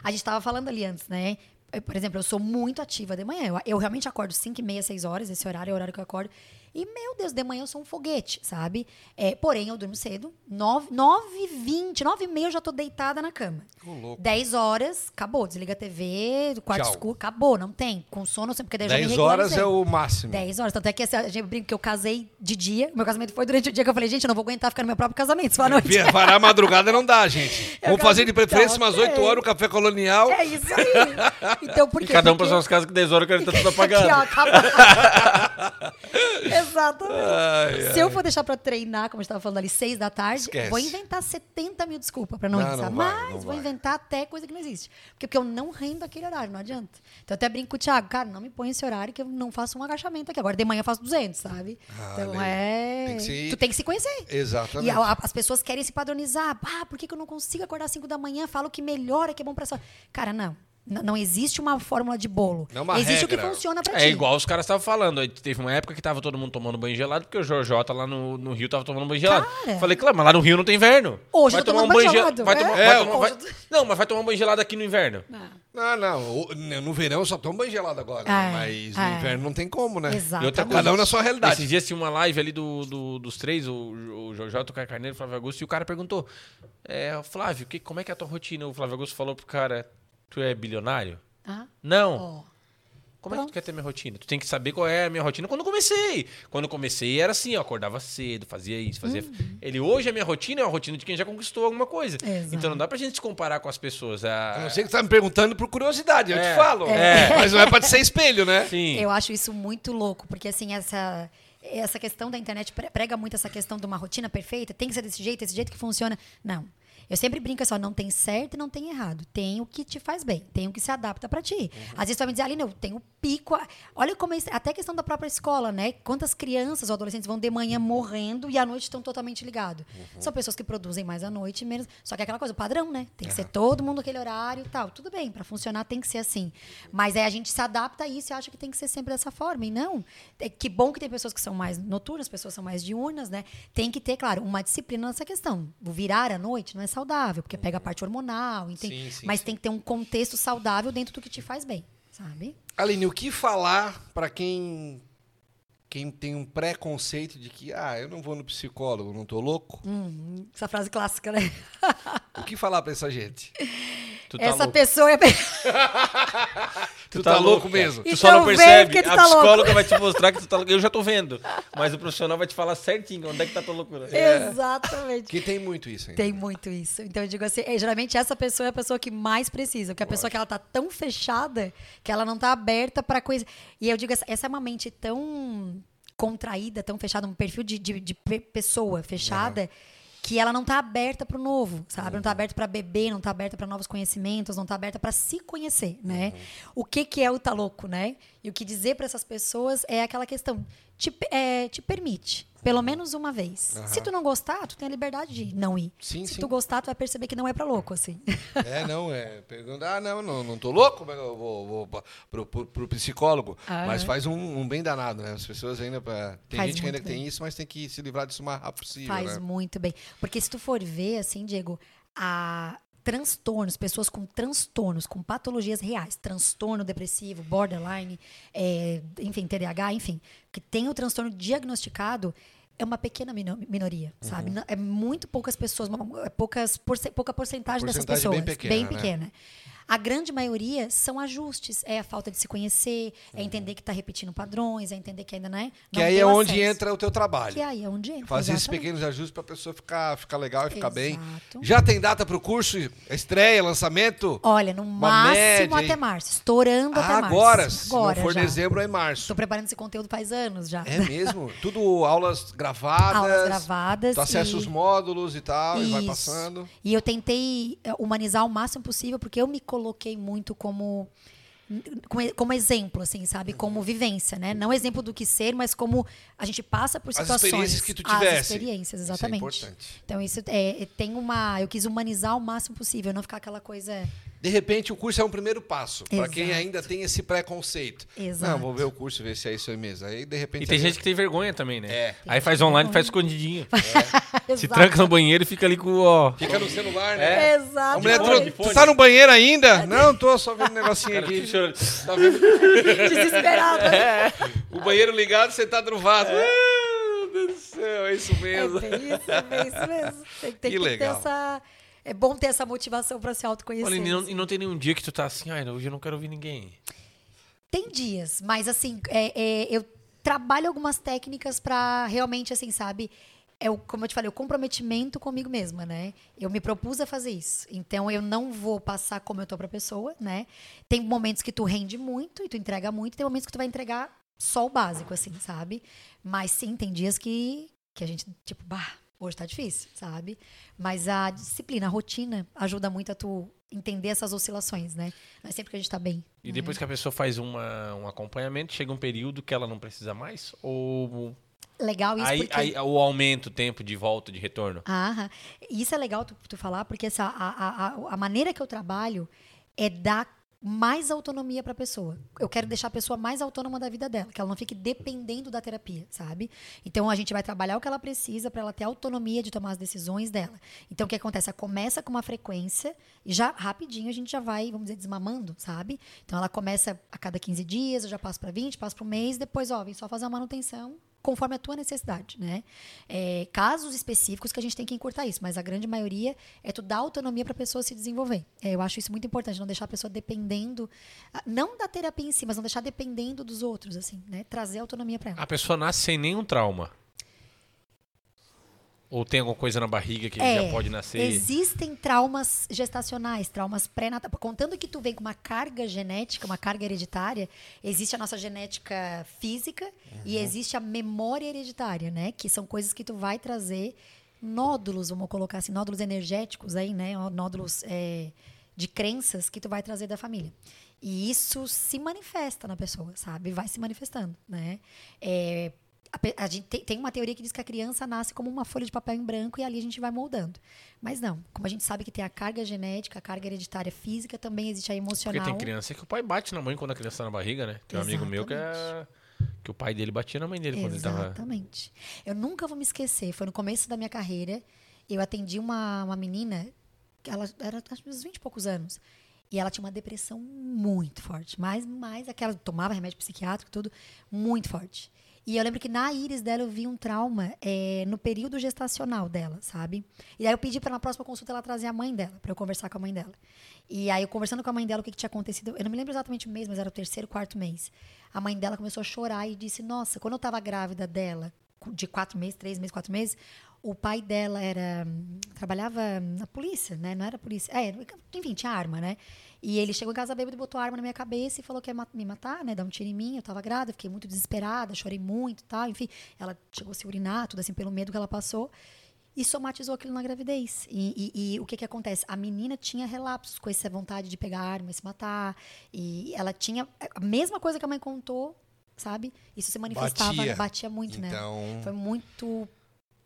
A gente estava falando ali antes, né? Eu, Por exemplo, eu sou muito ativa de manhã. Eu, eu realmente acordo 5 e meia, 6 horas. Esse horário é o horário que eu acordo. E, meu Deus, de manhã eu sou um foguete, sabe? É, porém, eu durmo cedo. 9, 9 e 20, 9 e meia eu já tô deitada na cama. Louco. 10 horas, acabou. Desliga a TV, quarto Tchau. escuro, acabou. Não tem. Com sono, sempre, porque daí eu já me 10 horas é o máximo. 10 horas. Tanto é que essa- a gente brinca que eu casei de dia. Meu casamento foi durante o dia que eu falei, gente, eu não vou aguentar ficar no meu próprio casamento só à noite. Parar a madrugada não dá, gente. Eu Vamos fazer de preferência umas 8 ok. horas o café colonial. É isso aí. Então, por E quê? cada um pra Porque- suas casas que 10 horas que ele tá tudo apagado. Aqui, ó, acabou. Exatamente. Ai, Se eu for deixar pra treinar, como a gente tava falando ali, seis da tarde, Esquece. vou inventar 70 mil desculpas pra não, Não, ir, não vai, Mas não vou vai. inventar até coisa que não existe. Porque, porque eu não rendo aquele horário, não adianta. Então eu até brinco com o Thiago, cara, não me põe esse horário que eu não faço um agachamento aqui. Agora de manhã eu faço 200, sabe? Ah, então é. Tem se- Tu tem que se conhecer. Exatamente. E a- a- as pessoas querem se padronizar. Ah, por que, que eu não consigo acordar às 5 da manhã? Falo que melhora, que é bom pra sua. Cara, não. Não existe uma fórmula de bolo. Não é uma existe o que regra. funciona pra ti. É igual os caras estavam falando. Teve uma época que tava todo mundo tomando banho gelado, porque o Jorjota lá no, no Rio tava tomando banho gelado. Cara. Falei, claro, mas lá no Rio não tem inverno. Hoje vai eu tô tomar um tomando banho banho gelado. gelado, Vai é? tomar, É, vai tomar- vai- Não, mas vai tomar um banho gelado aqui no inverno. Não, não. o- No verão eu só tomo banho gelado agora. É, mas no é. inverno não tem como, né? Exato. E outra. Cada um na sua realidade. Esses dias tinha uma live ali do, do- dos três, o, o Jorjota, o Caio Carneiro, o Flávio Augusto, e o cara perguntou: é, Flávio, que, como é que é a tua rotina? O Flávio Augusto falou pro cara: Tu é bilionário? Ah, Não. ó. Como é que Pronto. tu quer ter minha rotina? Tu tem que saber qual é a minha rotina quando eu comecei. Quando eu comecei era assim, eu acordava cedo, fazia isso, fazia. Ele hoje a minha rotina é a rotina de quem já conquistou alguma coisa. Exato. Então não dá pra gente se comparar com as pessoas. A... Não ser que você tá me perguntando por curiosidade, eu É, te falo. é. Mas não é pra ser espelho, né? Sim. Eu acho isso muito louco, porque assim, essa, essa questão da internet pre- prega muito essa questão de uma rotina perfeita, tem que ser desse jeito, esse jeito que funciona. Não. Eu sempre brinco assim, ó, não tem certo e não tem errado. Tem o que te faz bem, tem o que se adapta pra ti. Às vezes tu vai me dizer, Aline, eu tenho pico. a-" Olha como é, até a questão da própria escola, né? Quantas crianças ou adolescentes vão de manhã morrendo e à noite estão totalmente ligados. São pessoas que produzem mais à noite, menos. Só que é aquela coisa, o padrão, né? Tem que ser todo mundo aquele horário e tal. Tudo bem, pra funcionar tem que ser assim. Mas aí a gente se adapta a isso e acha que tem que ser sempre dessa forma. E não. É que bom que tem pessoas que são mais noturnas, pessoas que são mais diurnas, né? Tem que ter, claro, uma disciplina nessa questão. O virar à noite não é saudável, porque pega a parte hormonal, entende? Sim, sim, Mas sim. tem que ter um contexto saudável dentro do que te faz bem, sabe? Aline, o que falar pra quem quem tem um preconceito de que, ah, eu não vou no psicólogo, não tô louco? Hum, essa frase clássica, né? O que falar pra essa gente? Tu tá Essa louco. pessoa é. Tu, tá, louco mesmo? Tu Então só não vem percebe. tu a tá louco. psicóloga vai te mostrar que tu tá louco. Eu já tô vendo. Mas o profissional vai te falar certinho onde é que tá a tua loucura. Exatamente. Que tem muito isso ainda. Tem muito isso. Então eu digo assim, é, geralmente essa pessoa é a pessoa que mais precisa, porque a pessoa que ela tá tão fechada que ela não tá aberta para coisa. E eu digo essa, essa é uma mente tão contraída, tão fechada, um perfil de, de, de pe- pessoa fechada. Que ela não tá aberta para o novo, sabe? Não tá aberta para beber, não tá aberta para novos conhecimentos, não tá aberta para se conhecer, né? O que que é o tá louco, né? E o que dizer para essas pessoas é aquela questão, te, é, te permite, pelo menos uma vez. Se tu não gostar, tu tem a liberdade de não ir. Sim, Se sim. tu gostar, tu vai perceber que não é pra louco, assim. É, não, é. Pergunta, ah, não, não, não tô louco, mas eu vou, vou pro, pro, pro psicólogo. Ah, mas é. faz um, um bem danado, né? As pessoas ainda. Pra... Tem gente que ainda muito tem bem. isso, mas tem que se livrar disso o mais rápido possível. Faz né? muito bem. Porque se tu for ver, assim, Diego, a transtornos, pessoas com transtornos, com patologias reais, transtorno depressivo, borderline, é, enfim, TDAH, enfim, que tem o transtorno diagnosticado, é uma pequena mino- minoria, Uhum. sabe? É muito poucas pessoas, poucas, porce- pouca porcentagem, dessas Porcentagem pessoas. bem pequena, né? pequena. A grande maioria são ajustes. É a falta de se conhecer, Uhum. é entender que está repetindo padrões, é entender que ainda não é. Que não aí tem é o onde acesso. entra o teu trabalho. Que aí é onde entra. Fazer esses pequenos ajustes pra pessoa ficar, ficar legal e ficar bem. Exato. Já tem data pro curso? Estreia, lançamento? Olha, no Uma máximo média aí. até março. Estourando Ah, até março. agora, se não Agora for já. dezembro, é março. Estou preparando esse conteúdo faz anos já. É mesmo? Tudo aulas gravadas. Aulas gravadas. Tu acessa e- os módulos e tal, e vai Isso. passando. E eu tentei eh, humanizar o máximo possível, porque eu me coloquei muito como como- exemplo, assim, sabe? Uhum. Como vivência, né? Não exemplo do que ser, mas como a gente passa por As situações. experiências que tu As tivesse. experiências, Isso é exatamente. importante. Então, isso é, é- tem uma. Eu quis humanizar o máximo possível, não ficar aquela coisa. De repente, o curso é um primeiro passo. Pra quem ainda tem esse preconceito. Exato. Não, vou ver o curso e ver se é isso aí mesmo. Aí, de repente. E tem aí- gente que tem vergonha também, né? É. Aí faz online, faz escondidinho. Se Exato. tranca no banheiro e fica ali com o. Ó. Fica no celular, né? É. A Exato. mulher fone, trouxe. de Tu fone. tá no banheiro ainda? Não, tô só vendo um negocinho Cara, aqui. Tá vendo? Desesperada. O banheiro ligado, você tá no vaso. Ah, meu Deus do céu, é isso mesmo. É isso, é isso mesmo. Tem, tem Que que legal. ter essa. É bom ter essa motivação para se autoconhecer. Olha, e não, assim. e não tem nenhum dia que tu tá assim, ai, hoje eu não quero ouvir ninguém. Tem dias, mas assim, é- é, eu trabalho algumas técnicas pra realmente, assim, sabe? É o, como eu te falei, o comprometimento comigo mesma, né? Eu me propus a fazer isso. Então eu não vou passar como eu tô pra pessoa, né? Tem momentos que tu rende muito e tu entrega muito, tem momentos que tu vai entregar só o básico, assim, sabe? Mas sim, tem dias que, que a gente, tipo, bah, hoje tá difícil, sabe? Mas a disciplina, a rotina ajuda muito a tu entender essas oscilações, né? Não é sempre que a gente tá bem. E depois que a pessoa faz uma, um acompanhamento, chega um período que ela não precisa mais? Ou Legal isso aí, porque... aí o aumento o tempo de volta, de retorno? Aham. Isso é legal tu, tu falar, porque essa, a, a, a, a maneira que eu trabalho é dar mais autonomia para a pessoa. Eu quero deixar a pessoa mais autônoma da vida dela, que ela não fique dependendo da terapia, sabe? Então a gente vai trabalhar o que ela precisa para ela ter autonomia de tomar as decisões dela. Então o que acontece? Ela começa com uma frequência e já rapidinho a gente já vai, vamos dizer, desmamando, sabe? Então ela começa a cada 15 dias, eu já passo para 20, passo para um mês, depois, ó, vem só fazer a manutenção conforme a tua necessidade, né? É, casos específicos que a gente tem que encurtar isso, mas a grande maioria é tu dar autonomia para a pessoa se desenvolver. É, eu acho isso muito importante, não deixar a pessoa dependendo, ah, não da terapia em si, mas não deixar dependendo dos outros, assim, né? Trazer autonomia para ela. A pessoa nasce sem nenhum trauma. Ou tem alguma coisa na barriga que É, já pode nascer? Existem traumas gestacionais, traumas pré-natais. Contando que tu vem com uma carga genética, uma carga hereditária, existe a nossa genética física e existe a memória hereditária, né? Que são coisas que tu vai trazer nódulos, vamos colocar assim, nódulos energéticos aí, né? Nódulos é, de crenças que tu vai trazer da família. E isso se manifesta na pessoa, sabe? Vai se manifestando, né? É, a a gente tem, tem uma teoria que diz que a criança nasce como uma folha de papel em branco e ali a gente vai moldando. Mas não, como a gente sabe que tem a carga genética, a carga hereditária física, também existe a Porque emocional. tem criança que o pai bate na mãe quando a criança tá na barriga, né? Tem um amigo meu que, é... que o pai dele batia na mãe dele quando ele tava. Exatamente. Eu nunca vou me esquecer. Foi no começo da minha carreira. Eu atendi uma, uma menina, que ela era acho uns 20 e poucos anos. E ela tinha uma depressão muito forte. Mais, mais aquela, tomava remédio psiquiátrico, tudo, muito forte. E eu lembro que na íris dela eu vi um trauma é, no período gestacional dela, sabe? E aí eu pedi para na próxima consulta ela trazer a mãe dela, para eu conversar com a mãe dela. E aí eu conversando com a mãe dela o que, que tinha acontecido, eu não me lembro exatamente o mês, mas era o terceiro, quarto mês. A mãe dela começou a chorar e disse: Nossa, quando eu estava grávida dela, de quatro meses, três meses, quatro meses, o pai dela era trabalhava na polícia, né? Não era polícia, é, enfim, tinha arma, né? E ele chegou em casa bêbado e botou a arma na minha cabeça e falou que ia me matar, né? Dar um tiro em mim. Eu tava grávida, fiquei muito desesperada, chorei muito, tal. Enfim, ela chegou a se urinar, tudo assim, pelo medo que ela passou. E somatizou aquilo na gravidez. E, e, e o que que acontece? A menina tinha relapsos com essa vontade de pegar arma e se matar. E ela tinha a mesma coisa que a mãe contou, sabe? Isso se manifestava, Batia. batia, muito, né? Então, Foi muito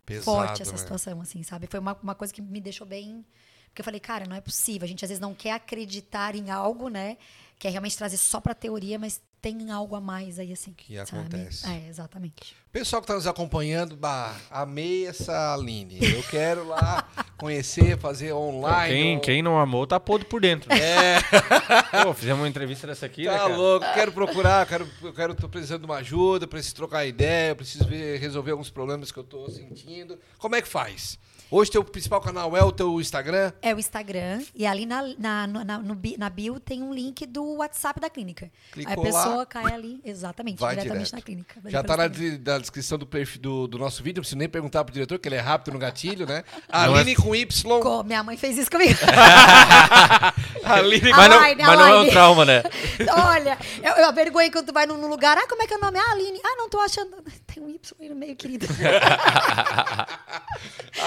pesado, forte essa né? situação, assim, sabe? Foi uma, uma coisa que me deixou bem. Porque eu falei, cara, não é possível. A gente às vezes não quer acreditar em algo, né? que é realmente trazer só pra teoria, mas tem algo a mais aí, assim. Que sabe? acontece. É, exatamente. Pessoal que está nos acompanhando, bah, amei essa Aline. Eu quero lá conhecer, fazer online. Quem, ou- quem não amou tá podre por dentro. É, Pô, fizemos uma entrevista dessa aqui, né, tá cara? louco. Quero procurar, quero, eu quero, tô precisando de uma ajuda, preciso trocar ideia, preciso ver- resolver alguns problemas que eu tô sentindo. Como é que faz? Hoje teu principal canal é o teu Instagram? É o Instagram, e ali na, na, na, no na bio tem um link do WhatsApp da clínica. Clicou aí a pessoa lá, cai ali, exatamente, vai diretamente direto. na clínica. Já tá na, na descrição do, perfil, do, do nosso vídeo, não preciso nem perguntar pro diretor, que ele é rápido no gatilho, né? É- Aline com Y. Co- Minha mãe fez isso comigo. Aline A Mas não, Line, a mas não é um trauma, né? Olha, eu, eu avergonhei quando tu vai num, num lugar. Ah, como é que é o nome? Ah, Aline. Ah, não tô achando. Tem um Y aí no meio, querido.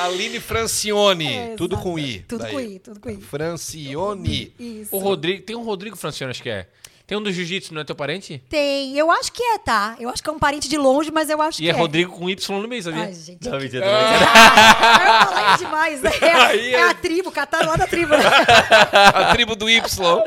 Aline Francione. É, tudo com I. Tudo daí. com I, tudo com I. Francione. Isso. O Rodrigo, tem um Rodrigo Francione, acho que é. Tem um do jiu-jitsu, não é teu parente? Tem, eu acho que é, tá? Eu acho que é um parente de longe, mas eu acho E que é Rodrigo com Y no meio, sabia? Ai, gente. Não, mentira, Ah, eu falei demais, né? É é- a tribo, cataram lá da tribo. né? A tribo do Y.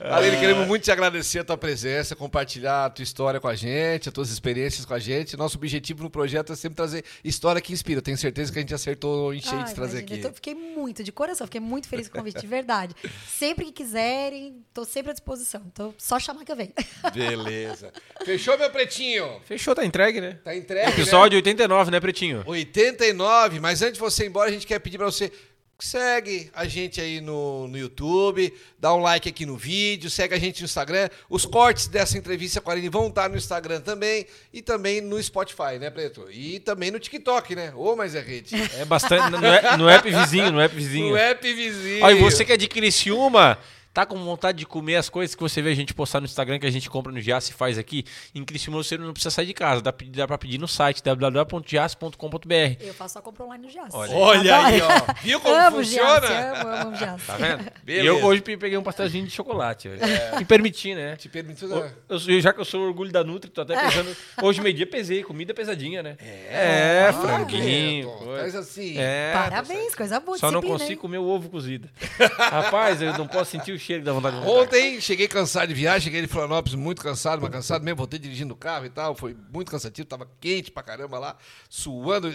Aline, queremos muito te agradecer a tua presença, compartilhar a tua história com a gente, as tuas experiências com a gente. Nosso objetivo no projeto é sempre trazer história que inspira. Tenho certeza que a gente acertou em cheio Ai, de trazer imagina, aqui. eu tô- fiquei muito, de coração, fiquei muito feliz com o convite, de verdade. Sempre que quiserem, tô sempre à disposição. Tô só chamar que eu venho. Beleza. Fechou, meu pretinho? Fechou, tá entregue, né? Tá entregue, né? Episódio 89, né, Pretinho? 89, mas antes de você ir embora, a gente quer pedir pra você segue a gente aí no, no YouTube, dá um like aqui no vídeo, segue a gente no Instagram. Os cortes dessa entrevista com a Aline vão estar no Instagram também e também no Spotify, né, Preto? E também no TikTok, né? Ô, mas é rede. É bastante. No, app- no app vizinho, no app vizinho. No app vizinho. Ó, e você que é de Criciúma, tá com vontade de comer as coisas que você vê a gente postar no Instagram, que a gente compra no Giasse e faz aqui, em Criciúma você não precisa sair de casa, dá, dá pra pedir no site www.giasse.com.br. Eu faço só compra online no Jazz. Olha Olha aí, ó. Viu como amo funciona? Jazz, amo, amo Jazz. Tá vendo? Beleza. E eu hoje pe- peguei um pastelzinho de chocolate. velho. Me permiti, né? Te permito. Eu- eu já que eu sou orgulho da Nutri, tô até pesando. Hoje, meio-dia, pesei. Comida pesadinha, né? É, franguinho. Preto, coisa. Faz assim. É. Parabéns, coisa boa. Só não consigo hein? comer o ovo cozido. Rapaz, eu não posso sentir o cheiro da vontade de vomitar. Ontem cheguei cansado de viagem, cheguei de Florianópolis muito cansado, mas cansado mesmo, voltei dirigindo o carro e tal, foi muito cansativo, tava quente pra caramba lá, suando.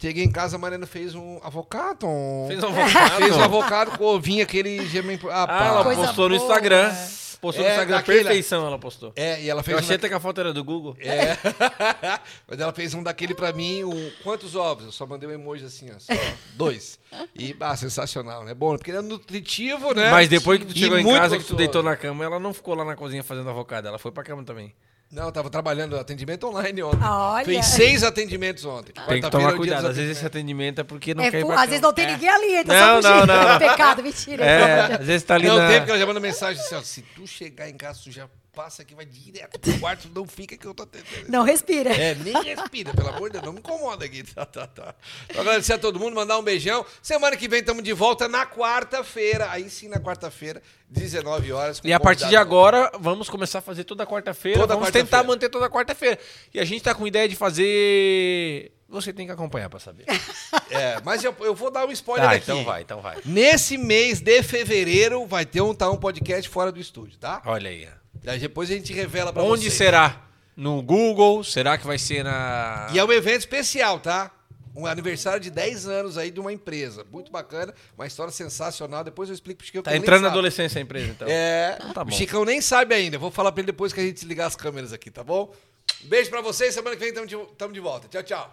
Cheguei em casa, a Mariana fez um avocado. Fez um avocado. Fez um avocado com ovinho, aquele. Ah, Ah, ela postou no boa. Instagram. Postou no É, Instagram, daquele- perfeição ela postou. É, e ela fez Eu um achei da- até que a foto era do Google. É. Mas ela fez um daquele pra mim, um... quantos ovos? Eu só mandei um emoji assim, ó, só dois. E, ah, sensacional, né? Bom, porque ele é nutritivo, né? Mas depois que tu E chegou em muito casa, que tu gostoso. deitou na cama, ela não ficou lá na cozinha fazendo avocado, ela foi pra cama também. Não, eu tava trabalhando atendimento online ontem. Olha. Fez seis atendimentos ontem. Tem que é tomar dia cuidado, às vezes esse atendimento é porque não É, quer ir às cama. vezes não tem ninguém ali, então Não, só não, não, não. Pecado, mentira. É, às vezes tá ali Não, na... tem porque ela já manda mensagem assim, ó. Se tu chegar em casa, tu já passa aqui, vai direto pro quarto, não fica que eu tô atendendo. Não respira. É, nem respira, pelo amor de Deus, não me incomoda aqui. Tá, tá, tá. Então, agradecer a todo mundo, mandar um beijão. Semana que vem estamos de volta na quarta-feira. Aí sim, na quarta-feira, 19 horas. com E a partir de agora, vamos começar a fazer toda quarta-feira. Toda vamos quarta-feira. tentar manter toda quarta-feira. E a gente tá com ideia de fazer... Você tem que acompanhar pra saber. É, mas eu, eu vou dar um spoiler Tá, aqui. então vai, então vai. Nesse mês de fevereiro vai ter um, tá, um podcast fora do estúdio, tá? Olha aí. Daí depois a gente revela pra Onde vocês. será? No Google? Será que vai ser na... E é um evento especial, tá? Um aniversário de 10 anos aí de uma empresa. Muito bacana, uma história sensacional. Depois eu explico pro Chico. Tá entrando na adolescência a empresa, então. É, tá o bom. Chicão nem sabe ainda. Vou falar pra ele depois que a gente ligar as câmeras aqui, tá bom? Beijo pra vocês. Semana que vem estamos de, tamo de volta. Tchau, tchau.